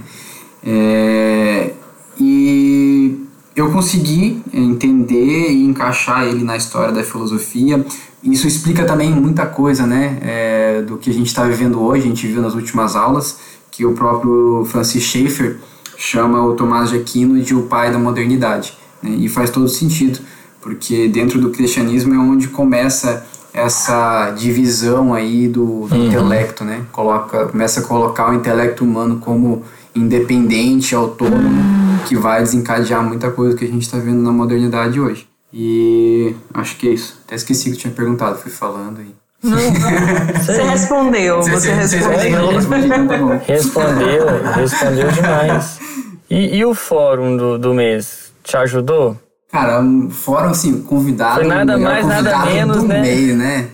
É, e eu consegui entender e encaixar ele na história da filosofia. Isso explica também muita coisa, né, é, do que a gente está vivendo hoje. A gente viu nas últimas aulas que o próprio Francis Schaeffer chama o Tomás de Aquino de o pai da modernidade, né, e faz todo sentido, porque dentro do cristianismo é onde começa essa divisão aí do, do intelecto, né? Coloca, começa a colocar o intelecto humano como independente, autônomo, que vai desencadear muita coisa que a gente está vendo na modernidade hoje. E acho que é isso. Até esqueci que eu tinha perguntado, fui falando aí. Você respondeu, você respondeu. respondeu. Então tá. Respondeu, respondeu demais. E, e o fórum do, do mês? Te ajudou? Cara, um fórum assim, convidado. Foi nada melhor mais, nada convidado menos, do né? mês, né?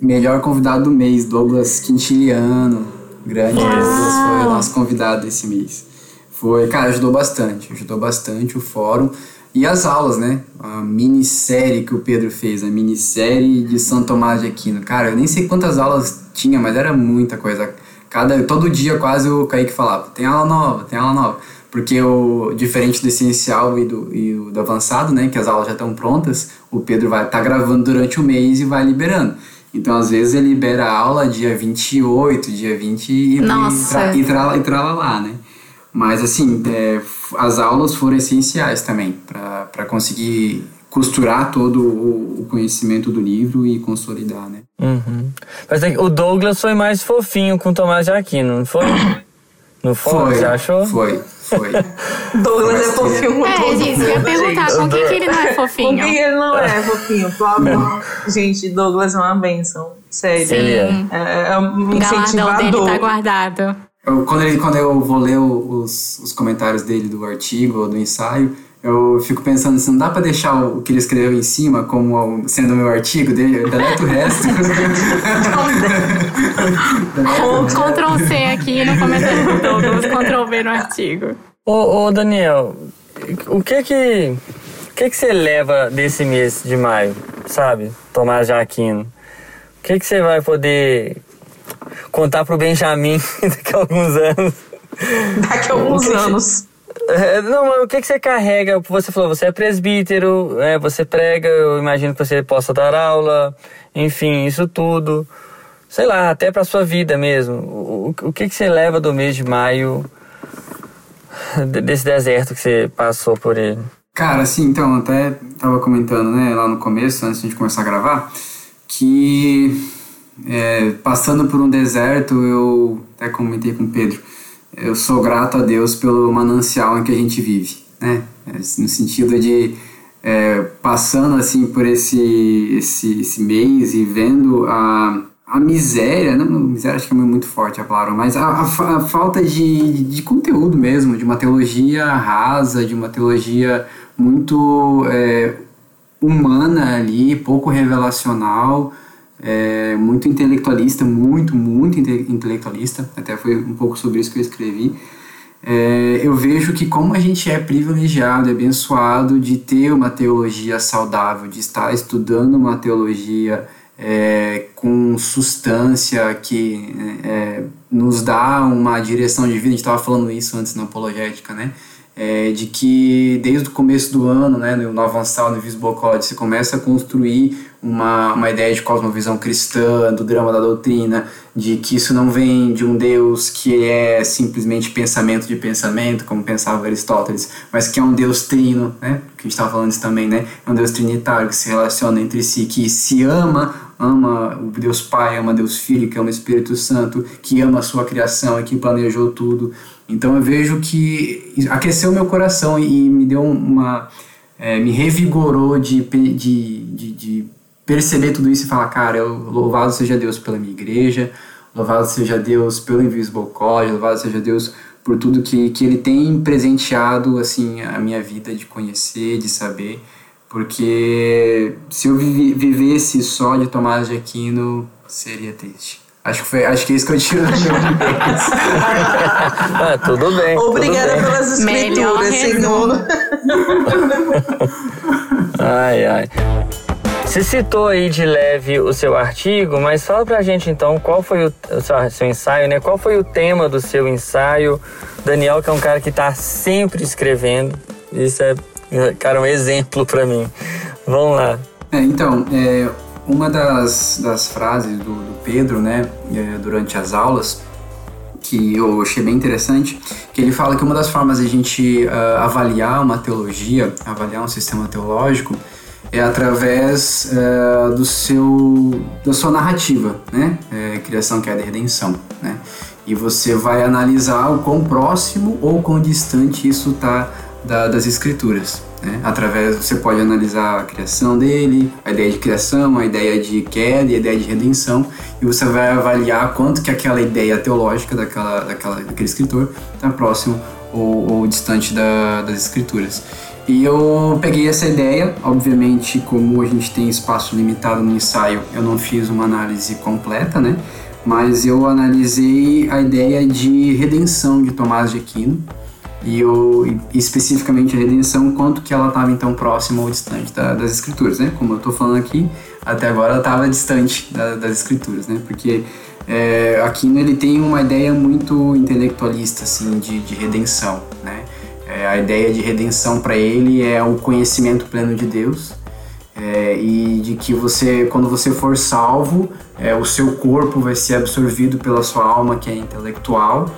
melhor convidado do mês, Douglas Quintiliano. Grande Douglas foi o nosso convidado desse mês. Foi, cara, ajudou bastante, ajudou bastante o fórum. E as aulas, né? A minissérie que o Pedro fez, a minissérie de São Tomás de Aquino. Cara, eu nem sei quantas aulas tinha, mas era muita coisa. Cada, todo dia quase o Kaique falava, tem aula nova, tem aula nova. Porque o diferente do essencial e do, e o do avançado, né, que as aulas já estão prontas, o Pedro vai estar gravando durante o mês e vai liberando. Então, às vezes, ele libera a aula dia 28, dia 20 e, Nossa. e, tra, e trala lá, né? Mas, assim, é, as aulas foram essenciais também para conseguir costurar todo o, o conhecimento do livro e consolidar, né? Uhum. Mas é que o Douglas foi mais fofinho com o Tomás de Aquino, não foi? No fórum, você achou? Foi, foi. Douglas é fofinho com É, todo gente, eu ia perguntar com que, que ele não é Com fofinho. quem ele não é fofinho, por favor. Gente, Douglas é uma benção. Sério. Ele é. É, é um O galardão dele incentivador. tá guardado. Eu, quando, ele, quando eu vou ler os, os comentários dele do artigo ou do ensaio, eu fico pensando se não dá pra deixar o, que ele escreveu em cima como sendo o meu artigo dele, deleto o resto. Ctrl C aqui no comentário do Douglas, Ctrl V no artigo. Ô, ô, Daniel, o que que, o que que você leva desse mês de maio, sabe? Tomás de Aquino. O que que você vai poder contar pro Benjamin daqui a alguns anos? Daqui a alguns anos. É, não, o que, que você carrega? Você falou, você é presbítero, é, você prega, eu imagino que você possa dar aula, enfim, isso tudo. Sei lá, até para sua vida mesmo. O, o que, que você leva do mês de maio, desse deserto que você passou por ele? Cara, assim, então, até tava comentando, né, lá no começo, antes de a gente começar a gravar, que é, passando por um deserto, eu até comentei com o Pedro, eu sou grato a Deus pelo manancial em que a gente vive, né? No sentido de é, passando assim por esse, esse, esse mês e vendo a, a miséria, não, miséria acho que é muito forte a palavra, mas a, a, a, falta de, de conteúdo mesmo, de uma teologia rasa, de uma teologia muito é, humana ali, pouco revelacional, é, muito intelectualista, muito, muito intelectualista, até foi um pouco sobre isso que eu escrevi. É, eu vejo que como a gente é privilegiado, abençoado de ter uma teologia saudável, de estar estudando uma teologia é, com substância que é, nos dá uma direção de vida, a gente estava falando isso antes na apologética, né? É, de que desde o começo do ano, né, no Ansal, no College, você começa a construir uma, uma ideia de cosmovisão cristã, do drama da doutrina, de que isso não vem de um Deus que é simplesmente pensamento de pensamento, como pensava Aristóteles, mas que é um Deus trino, né? Que a gente estava falando isso também, né? É um Deus trinitário que se relaciona entre si, que se ama, ama o Deus Pai, ama Deus Filho, que ama o Espírito Santo, que ama a sua criação e que planejou tudo. Então eu vejo que aqueceu meu coração e me deu uma. É, me revigorou de, de, de, de perceber tudo isso e falar, cara, eu, louvado seja Deus pela minha igreja, louvado seja Deus pelo Invisible College, louvado seja Deus por tudo que, que Ele tem presenteado, assim, a minha vida de conhecer, de saber, porque se eu vive, vivesse só de Tomás de Aquino, seria triste. Acho que, foi, acho que é isso que eu tiro do meu ah, Tudo bem. Obrigada tudo bem. pelas escrituras, Senhor. ai, ai. Você citou aí de leve o seu artigo, mas fala pra gente então qual foi o, o seu, seu, ensaio, né? Qual foi o tema do seu ensaio? Daniel, que é um cara que tá sempre escrevendo, isso é, cara, um exemplo para mim. Vamos lá. É, então, é, uma das, das frases do, do Pedro, né, é, durante as aulas, que eu achei bem interessante, que ele fala que uma das formas de a gente uh, avaliar uma teologia, avaliar um sistema teológico, é através é, do seu da sua narrativa, né? É, criação, queda e redenção, né? E você vai analisar o quão próximo ou quão distante isso está da, das escrituras. Né? Através você pode analisar a criação dele, a ideia de criação, a ideia de queda e a ideia de redenção, e você vai avaliar quanto que aquela ideia teológica daquela, daquela, daquele escritor está próximo ou, ou distante da, das escrituras. E eu peguei essa ideia, obviamente, como a gente tem espaço limitado no ensaio, eu não fiz uma análise completa, né? Mas eu analisei a ideia de redenção de Tomás de Aquino e eu especificamente a redenção, quanto que ela estava então próxima ou distante da, das escrituras, né? Como eu estou falando aqui, até agora ela estava distante da, das escrituras, né? Porque é, Aquino ele tem uma ideia muito intelectualista assim de, de redenção, né? É, a ideia de redenção para ele é o conhecimento pleno de Deus é, e de que você, quando você for salvo, é, o seu corpo vai ser absorvido pela sua alma que é intelectual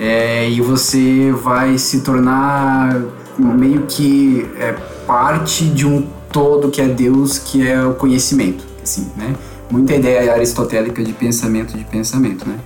é, e você vai se tornar meio que é, parte de um todo que é Deus, que é o conhecimento, assim, né? Muita ideia aristotélica de pensamento de pensamento, né?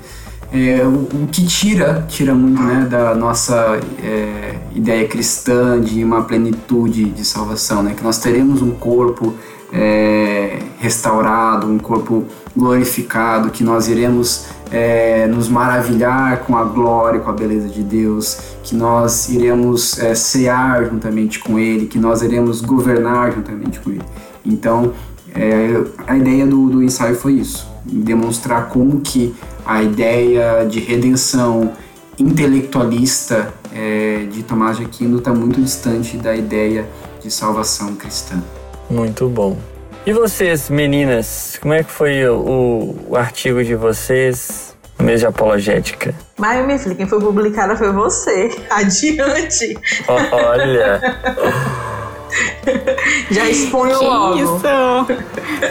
É, o, o, que tira, tira muito né, da nossa é, ideia cristã de uma plenitude de salvação, né, que nós teremos um corpo é, restaurado, um corpo glorificado, que nós iremos é, nos maravilhar com a glória, com a beleza de Deus, que nós iremos é, cear juntamente com Ele, que nós iremos governar juntamente com Ele. Então, é, a ideia do, do ensaio foi isso, demonstrar como que a ideia de redenção intelectualista é, de Tomás de Aquino está muito distante da ideia de salvação cristã. Muito bom. E vocês, meninas, como é que foi o, o artigo de vocês? no mês de apologética. Mas, minha filha, quem foi publicada foi você. Adiante. Olha. Já exponho Que logo. isso?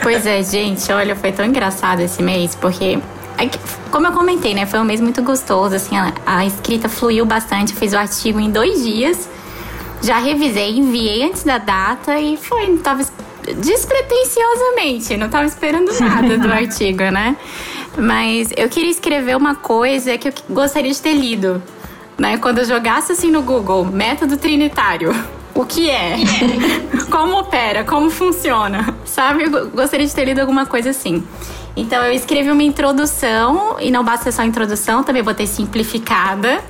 pois é, gente, olha, foi tão engraçado esse mês, porque, é como eu comentei, né, foi um mês muito gostoso, assim, a, a escrita fluiu bastante, eu fiz o artigo em dois dias, já revisei, enviei antes da data e foi, não tava despretensiosamente, não tava esperando nada do artigo, né? Mas eu queria escrever uma coisa que eu gostaria de ter lido, né? Quando eu jogasse assim no Google, método trinitário. O que é? como opera? Como funciona? Sabe? Eu go- gostaria de ter lido alguma coisa assim. Então eu escrevi uma introdução, e não basta ser só introdução, também botei simplificada,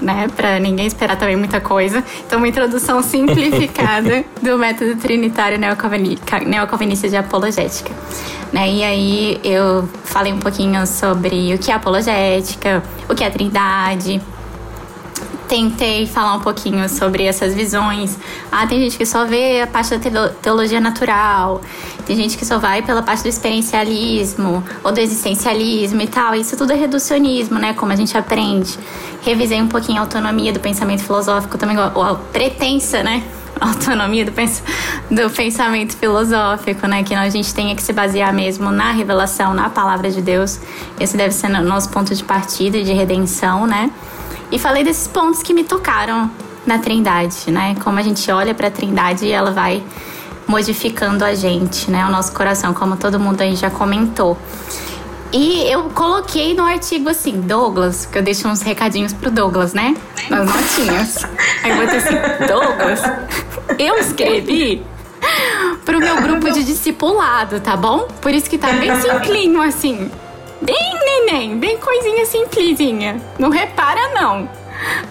né? Pra ninguém esperar também muita coisa. Então, uma introdução simplificada do método trinitário neocalvini- ca- neocalvinista de apologética. Né? E aí eu falei um pouquinho sobre o que é apologética, o que é trindade, tentei falar um pouquinho sobre essas visões. Ah, tem gente que só vê a parte da teo- teologia natural, tem gente que só vai pela parte do experiencialismo ou do existencialismo e tal. Isso tudo é reducionismo, né? Como a gente aprende. Revisei um pouquinho a autonomia do pensamento filosófico, também ou a pretensa, né? Autonomia do, pens do pensamento filosófico, né? Que a gente tenha que se basear mesmo na revelação, na palavra de Deus. Esse deve ser nosso ponto de partida e de redenção, né? E falei desses pontos que me tocaram na Trindade, né? Como a gente olha para a Trindade e ela vai modificando a gente, né? O nosso coração, como todo mundo aí já comentou. E eu coloquei no artigo assim, Douglas, que eu deixo uns recadinhos pro Douglas, né? Nas notinhas. Aí eu botei assim, Douglas, eu escrevi pro meu grupo de discipulado, tá bom? Por isso que tá bem simplinho assim. Bem neném, bem coisinha simplesinha. Não repara, não.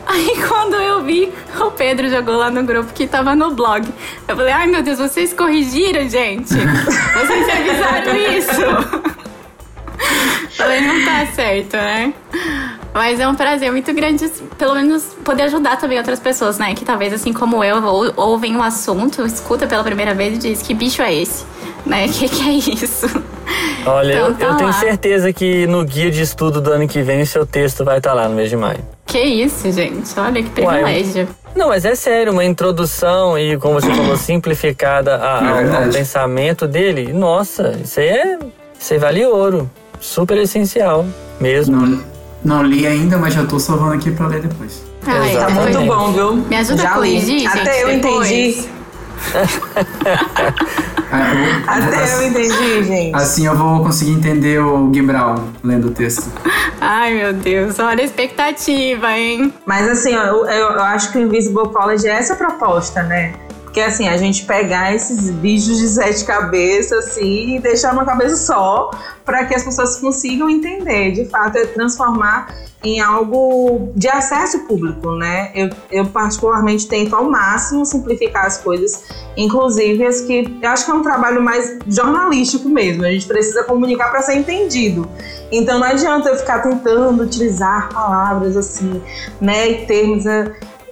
Aí quando eu vi, o Pedro jogou lá no grupo que tava no blog. Eu falei, ai meu Deus, vocês corrigiram, gente? Vocês revisaram isso? Falei, não tá certo, né? Mas é um prazer muito grande, pelo menos, poder ajudar também outras pessoas, né? Que talvez, assim como eu, ou- ouvem um assunto, escuta pela primeira vez e diz que bicho é esse? Né? Que que é isso? Olha, Então eu, tá eu tenho lá. certeza que no guia de estudo do ano que vem o seu texto vai estar lá no mês de maio. Que isso, gente? Olha que privilégio. Não, mas é sério, uma introdução e, como você falou, simplificada a- É ao, ao pensamento dele. Nossa, isso aí é. Isso aí vale ouro. Super essencial mesmo. Não, não li ainda, mas já tô salvando aqui pra ler depois. Ai, Tá Exatamente. muito bom, viu? Me ajuda Já a li. corrigir, gente, Até eu depois. entendi. Ah, eu Até eu entendi, gente. Assim eu vou conseguir entender o Gibral lendo o texto. Ai, meu Deus, olha a expectativa, hein? Mas assim, ó, eu, eu acho que o Invisible College é essa proposta, né? Porque assim, a gente pegar esses bichos de sete cabeças assim, e deixar uma cabeça só, para que as pessoas consigam entender. De fato, é transformar em algo de acesso público, né? Eu, eu particularmente tento ao máximo simplificar as coisas, inclusive as que eu acho que é um trabalho mais jornalístico mesmo. A gente precisa comunicar para ser entendido. Então não adianta eu ficar tentando utilizar palavras assim, né, e termos.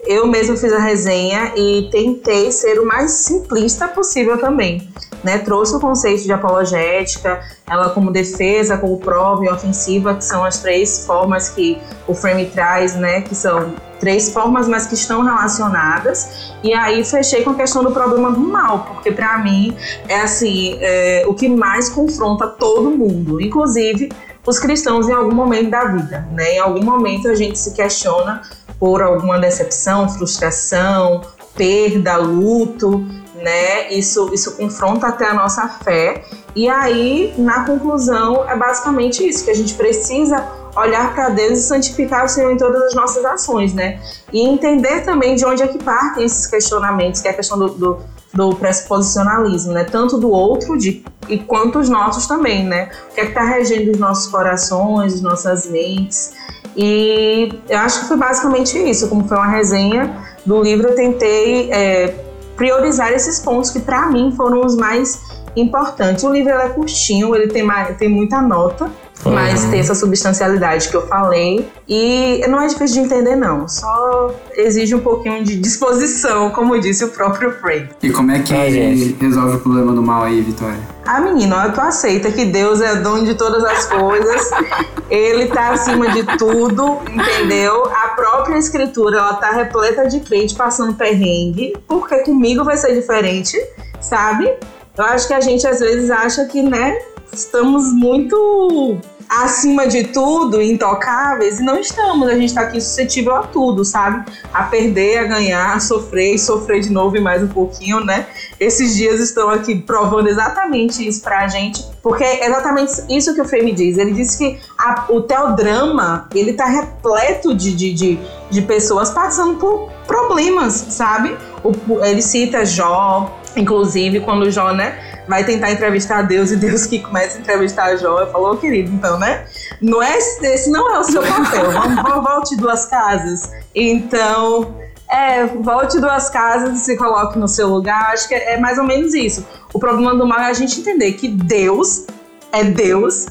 Eu mesma fiz a resenha e tentei ser o mais simplista possível também. Né? Trouxe o conceito de apologética, ela como defesa, como prova e ofensiva, que são as três formas que o frame traz, né? Que são três formas, mas que estão relacionadas. E aí fechei com a questão do problema do mal, porque para mim é assim é, o que mais confronta todo mundo, inclusive os cristãos em algum momento da vida, né? Em algum momento a gente se questiona por alguma decepção, frustração, perda, luto, né? Isso, isso confronta até a nossa fé. E aí, na conclusão, é basicamente isso, que a gente precisa olhar para Deus e santificar o Senhor em todas as nossas ações, né? E entender também de onde é que partem esses questionamentos, que é a questão do, do, do pressuposicionalismo, né? Tanto do outro de, e quanto os nossos também, né? O que é que está regendo os nossos corações, as nossas mentes. E eu acho que foi basicamente isso. Como foi uma resenha do livro, eu tentei é, priorizar esses pontos que para mim foram os mais importantes. O livro é curtinho, ele tem, tem muita nota, mas tem essa substancialidade que eu falei. E não é difícil de entender, não. Só exige um pouquinho de disposição, como disse o próprio Frey. E como é que Ah, gente. resolve o problema do mal aí, Vitória? Ah, menina, tu aceita que Deus é dono de todas as coisas, ele tá acima de tudo, entendeu? A própria escritura, ela tá repleta de crente passando perrengue, porque comigo vai ser diferente, sabe? Eu acho que a gente às vezes acha que, né, estamos muito acima de tudo, intocáveis, e não estamos. A gente tá aqui suscetível a tudo, sabe? A perder, a ganhar, a sofrer e sofrer de novo e mais um pouquinho, né? Esses dias estão aqui provando exatamente isso pra gente, porque é exatamente isso que o Fê me diz. Ele disse que a- o teodrama, ele tá repleto de, de, de, de pessoas passando por problemas, sabe? O- ele cita Jó, inclusive, quando Jó, né, vai tentar entrevistar Deus e Deus que começa a entrevistar Jó, eu falo, ô querido, então, né? Não é, esse não é o seu papel. Vamos- volte duas casas. Então, é, volte duas casas e se coloque no seu lugar. Acho que é, é mais ou menos isso. O problema do mal é a gente entender que Deus é Deus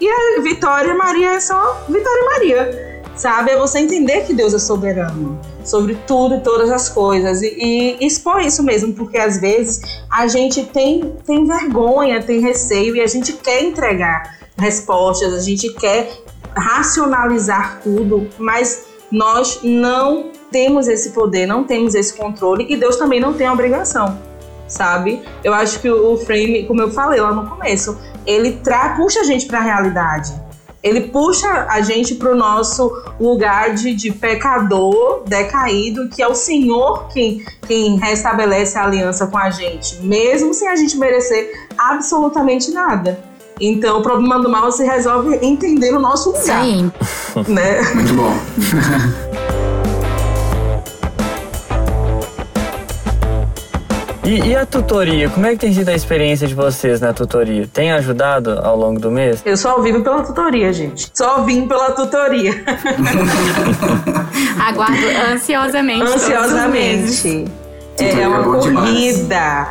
e a Vitória Maria é só Vitória Maria. Sabe? É você entender que Deus é soberano sobre tudo e todas as coisas. E, e expor isso mesmo, porque às vezes a gente tem, tem vergonha, tem receio e a gente quer entregar respostas, a gente quer racionalizar tudo, mas nós não temos esse poder, não temos esse controle e Deus também não tem a obrigação, sabe? Eu acho que o frame, como eu falei lá no começo, ele tra puxa a gente para a realidade. Ele puxa a gente para o nosso lugar de, de pecador decaído, que é o Senhor quem, quem restabelece a aliança com a gente, mesmo sem a gente merecer absolutamente nada. Então, o problema do mal se resolve entender o nosso lugar, aí. né? Muito bom. E, e a tutoria? Como é que tem sido a experiência de vocês na tutoria? Tem ajudado ao longo do mês? Eu só vivo pela tutoria, gente. Só vim pela tutoria. Aguardo ansiosamente. Ansiosamente. Tutoria É uma é bom demais. corrida.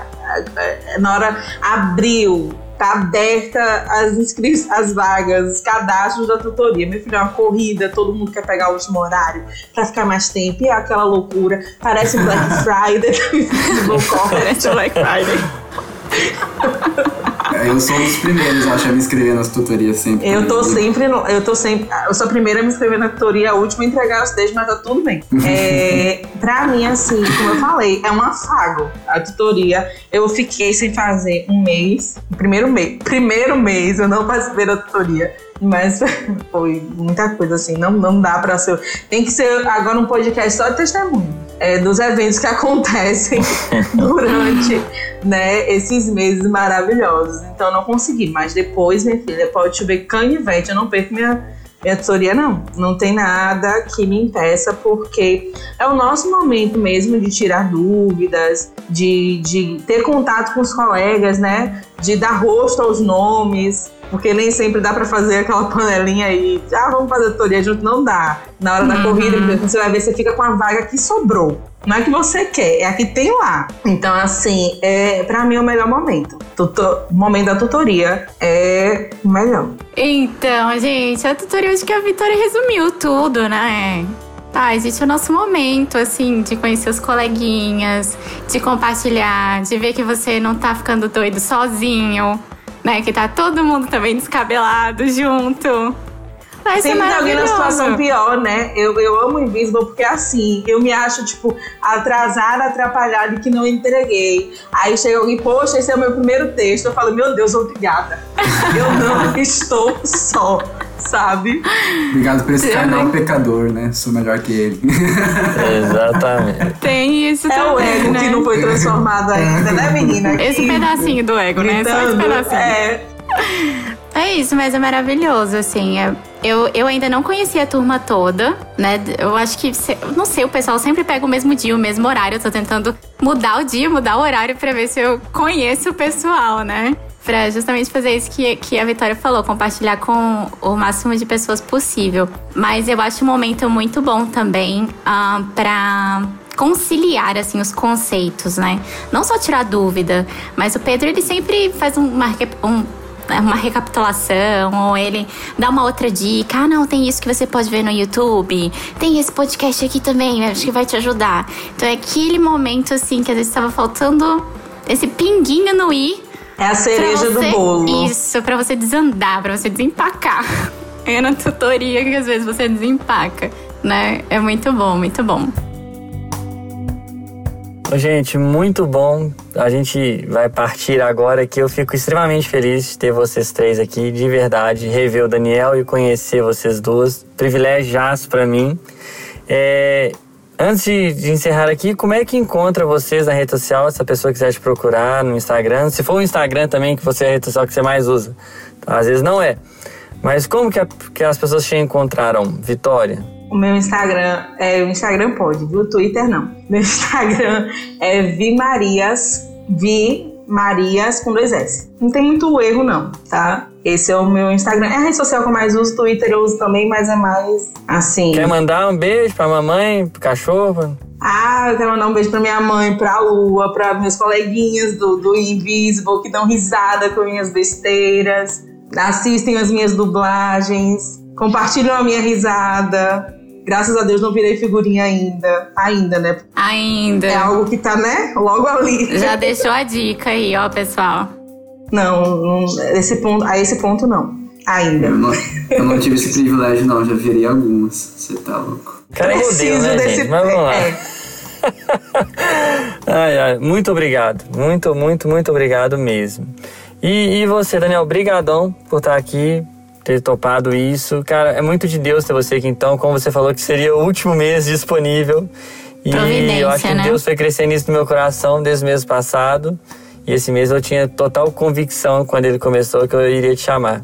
Na hora abriu, tá aberta as, inscri- as vagas, os cadastros da tutoria. Meu filho, é uma corrida, todo mundo quer pegar o último horário pra ficar mais tempo. E é aquela loucura. Parece um Black Friday Parece Black Friday. Eu sou um dos primeiros, acho, a me inscrever nas tutorias sempre. Eu tô sempre, no- eu tô sempre, eu sou a primeira a me inscrever na tutoria, a última a entregar os textos, mas tá tudo bem. É, pra mim, assim, como eu falei, é um afago a tutoria. Eu fiquei sem fazer um mês, primeiro mês, primeiro mês eu não participei da tutoria. Mas foi muita coisa assim, não, não dá pra ser. Tem que ser agora um podcast só de testemunho. é, dos eventos que acontecem durante né, esses meses maravilhosos. Então eu não consegui, mas depois, minha filha, pode chover canivete, eu não perco minha, minha tutoria, não. Não tem nada que me impeça, porque é o nosso momento mesmo de tirar dúvidas, de, de ter contato com os colegas, né? De dar rosto aos nomes. Porque nem sempre dá pra fazer aquela panelinha aí. Ah, vamos fazer tutoria junto. Não dá. Na hora da Uhum. corrida, você vai ver, você fica com a vaga que sobrou. Não é que você quer, é a que tem lá. Então, assim, é para mim o melhor momento. Tutor, o momento da tutoria é o melhor. Então, gente, a tutoria, acho que a Vitória resumiu tudo, né? Ah, existe o nosso momento, assim, de conhecer os coleguinhas, de compartilhar, de ver que você não tá ficando doido sozinho, né? Que tá todo mundo também descabelado junto. Vai Sempre tem alguém na situação pior, né? Eu, eu amo o Invisible porque assim, eu me acho, tipo, atrasada, atrapalhada e que não entreguei. Aí chega alguém, poxa, esse é o meu primeiro texto. Eu falo, meu Deus, obrigada. Eu não estou só, sabe? Obrigado por esse Sim, canal né? pecador, né? Sou melhor que ele. Exatamente. Tem isso É o também, ego né? que não foi transformado ainda, né, menina? Esse Que- pedacinho do ego, né? Só esse gritando. pedacinho. É, É isso, mas é maravilhoso, assim. é- Eu, eu ainda não conhecia a turma toda, né? Eu acho que, se- eu não sei, o pessoal sempre pega o mesmo dia, o mesmo horário. Eu tô tentando mudar o dia, mudar o horário pra ver se eu conheço o pessoal, né? Pra justamente fazer isso que, que a Vitória falou, compartilhar com o máximo de pessoas possível. Mas eu acho um momento muito bom também ah, pra conciliar assim os conceitos, né? Não só tirar dúvida, mas o Pedro ele sempre faz um, marque- um uma recapitulação, ou ele dá uma outra dica. Ah, não, tem isso que você pode ver no YouTube. Tem esse podcast aqui também, acho que vai te ajudar. Então é aquele momento, assim, que às vezes estava faltando esse pinguinho no i. É a cereja você, do bolo. Isso, pra você desandar, pra você desempacar. É na tutoria que às vezes você desempaca, né? É muito bom, muito bom. Gente, muito bom. A gente vai partir agora que eu fico extremamente feliz de ter vocês três aqui, de verdade, rever o Daniel e conhecer vocês duas. Privilégio para mim. É, antes de, de, encerrar aqui, como é que encontra vocês na rede social, se a pessoa quiser te procurar no Instagram? Se for o Instagram também, que você é a rede social que você mais usa. Às vezes não é. Mas como que, a, que as pessoas te encontraram, Vitória? O meu Instagram é o Instagram pode, viu? O Twitter não. Meu Instagram é Vimarias, Vi Marias com dois S. Não tem muito erro não, tá? Esse é o meu Instagram. É a rede social que eu mais uso, Twitter eu uso também, mas é mais assim. Quer mandar um beijo pra mamãe, pro cachorro? Ah, eu quero mandar um beijo pra minha mãe, pra Lua, pra meus coleguinhas do, do Invisible que dão risada com minhas besteiras, assistem as minhas dublagens, compartilham a minha risada. Graças a Deus não virei figurinha ainda. Ainda, né? Ainda. É algo que tá, né? Logo ali. Já deixou a dica aí, ó, pessoal. Não, não esse ponto, a esse ponto não. Ainda. Eu não, eu não tive esse privilégio, não. Já virei algumas. Você tá louco. Cara, Preciso né, desse... Gente? Mas vamos lá. É. ai, ai, muito obrigado. Muito, muito, muito obrigado mesmo. E, e você, Daniel, brigadão por estar aqui, ter topado isso. Cara, é muito de Deus ter você aqui então, como você falou que seria o último mês disponível. E eu acho que né? Deus foi crescendo isso no meu coração desde o mês passado. E esse mês eu tinha total convicção quando ele começou que eu iria te chamar.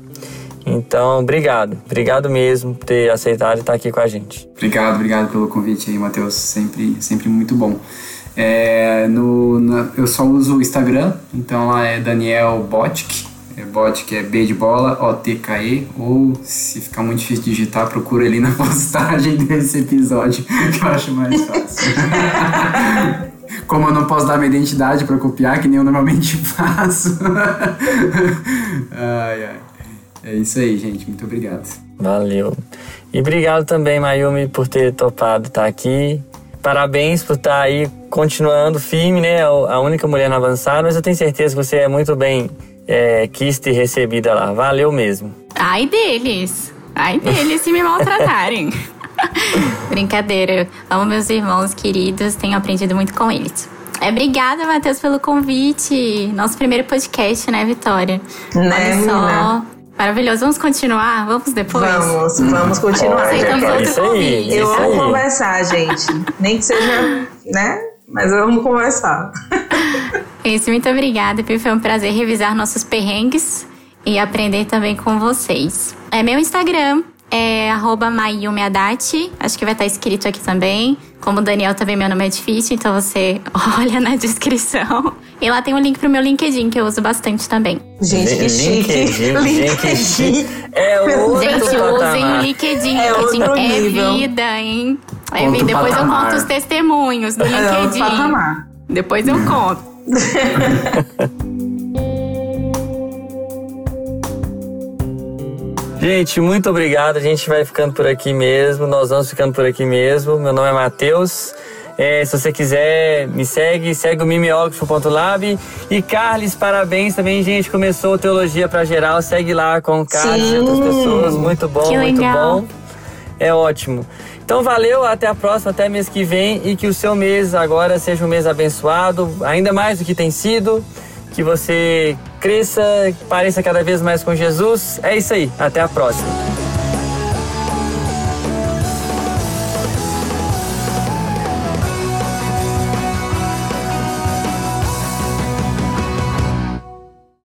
Então, obrigado. Obrigado mesmo por ter aceitado estar aqui com a gente. Obrigado, obrigado pelo convite aí, Matheus. Sempre, sempre muito bom. É, no, na, eu só uso o Instagram, então lá é Daniel Botk, é bot que é B de bola, O-T-K-E, ou se ficar muito difícil de digitar, procura ali na postagem desse episódio, que eu acho mais fácil. Como eu não posso dar minha identidade para copiar, que nem eu normalmente faço. ai, ai. É isso aí, gente. Muito obrigado. Valeu. E obrigado também, Mayumi, por ter topado estar aqui. Parabéns por estar aí continuando firme, né? A única mulher no avançado, mas eu tenho certeza que você é muito bem é, quis ter recebida lá. Valeu mesmo. Ai deles. Ai deles se me maltratarem. Brincadeira. amo meus irmãos queridos, tenho aprendido muito com eles. É, obrigada, Matheus, pelo convite. Nosso primeiro podcast, né, Vitória? Né, Olha só. Maravilhoso. Vamos continuar? Vamos depois? Vamos, vamos continuar. Aceitamos outro convite. Eu amo conversar, gente. Nem que seja, né? Mas vamos conversar. Isso, muito obrigada, Foi um prazer revisar nossos perrengues e aprender também com vocês. É meu Instagram, é mayumiadati, acho que vai estar escrito aqui também. Como o Daniel também, meu nome é difícil, então você olha na descrição. E lá tem um link pro meu LinkedIn, que eu uso bastante também. Gente, que chique. LinkedIn, LinkedIn. É outro Gente, usem o LinkedIn. É, LinkedIn é vida, hein? É vida. Depois patamar. eu conto os testemunhos do LinkedIn. É Depois eu conto. Gente, muito obrigado. A gente vai ficando por aqui mesmo. Nós vamos ficando por aqui mesmo. Meu nome é Matheus. É, se você quiser, me segue, segue o mimeógrafo.lab. E Carles, parabéns também, gente. Começou Teologia para Geral. Segue lá com o Carlos Sim. e outras pessoas. Muito bom, muito bom. É ótimo. Então valeu, até a próxima, até mês que vem e que o seu mês agora seja um mês abençoado, ainda mais do que tem sido, que você cresça, pareça cada vez mais com Jesus. É isso aí, até a próxima.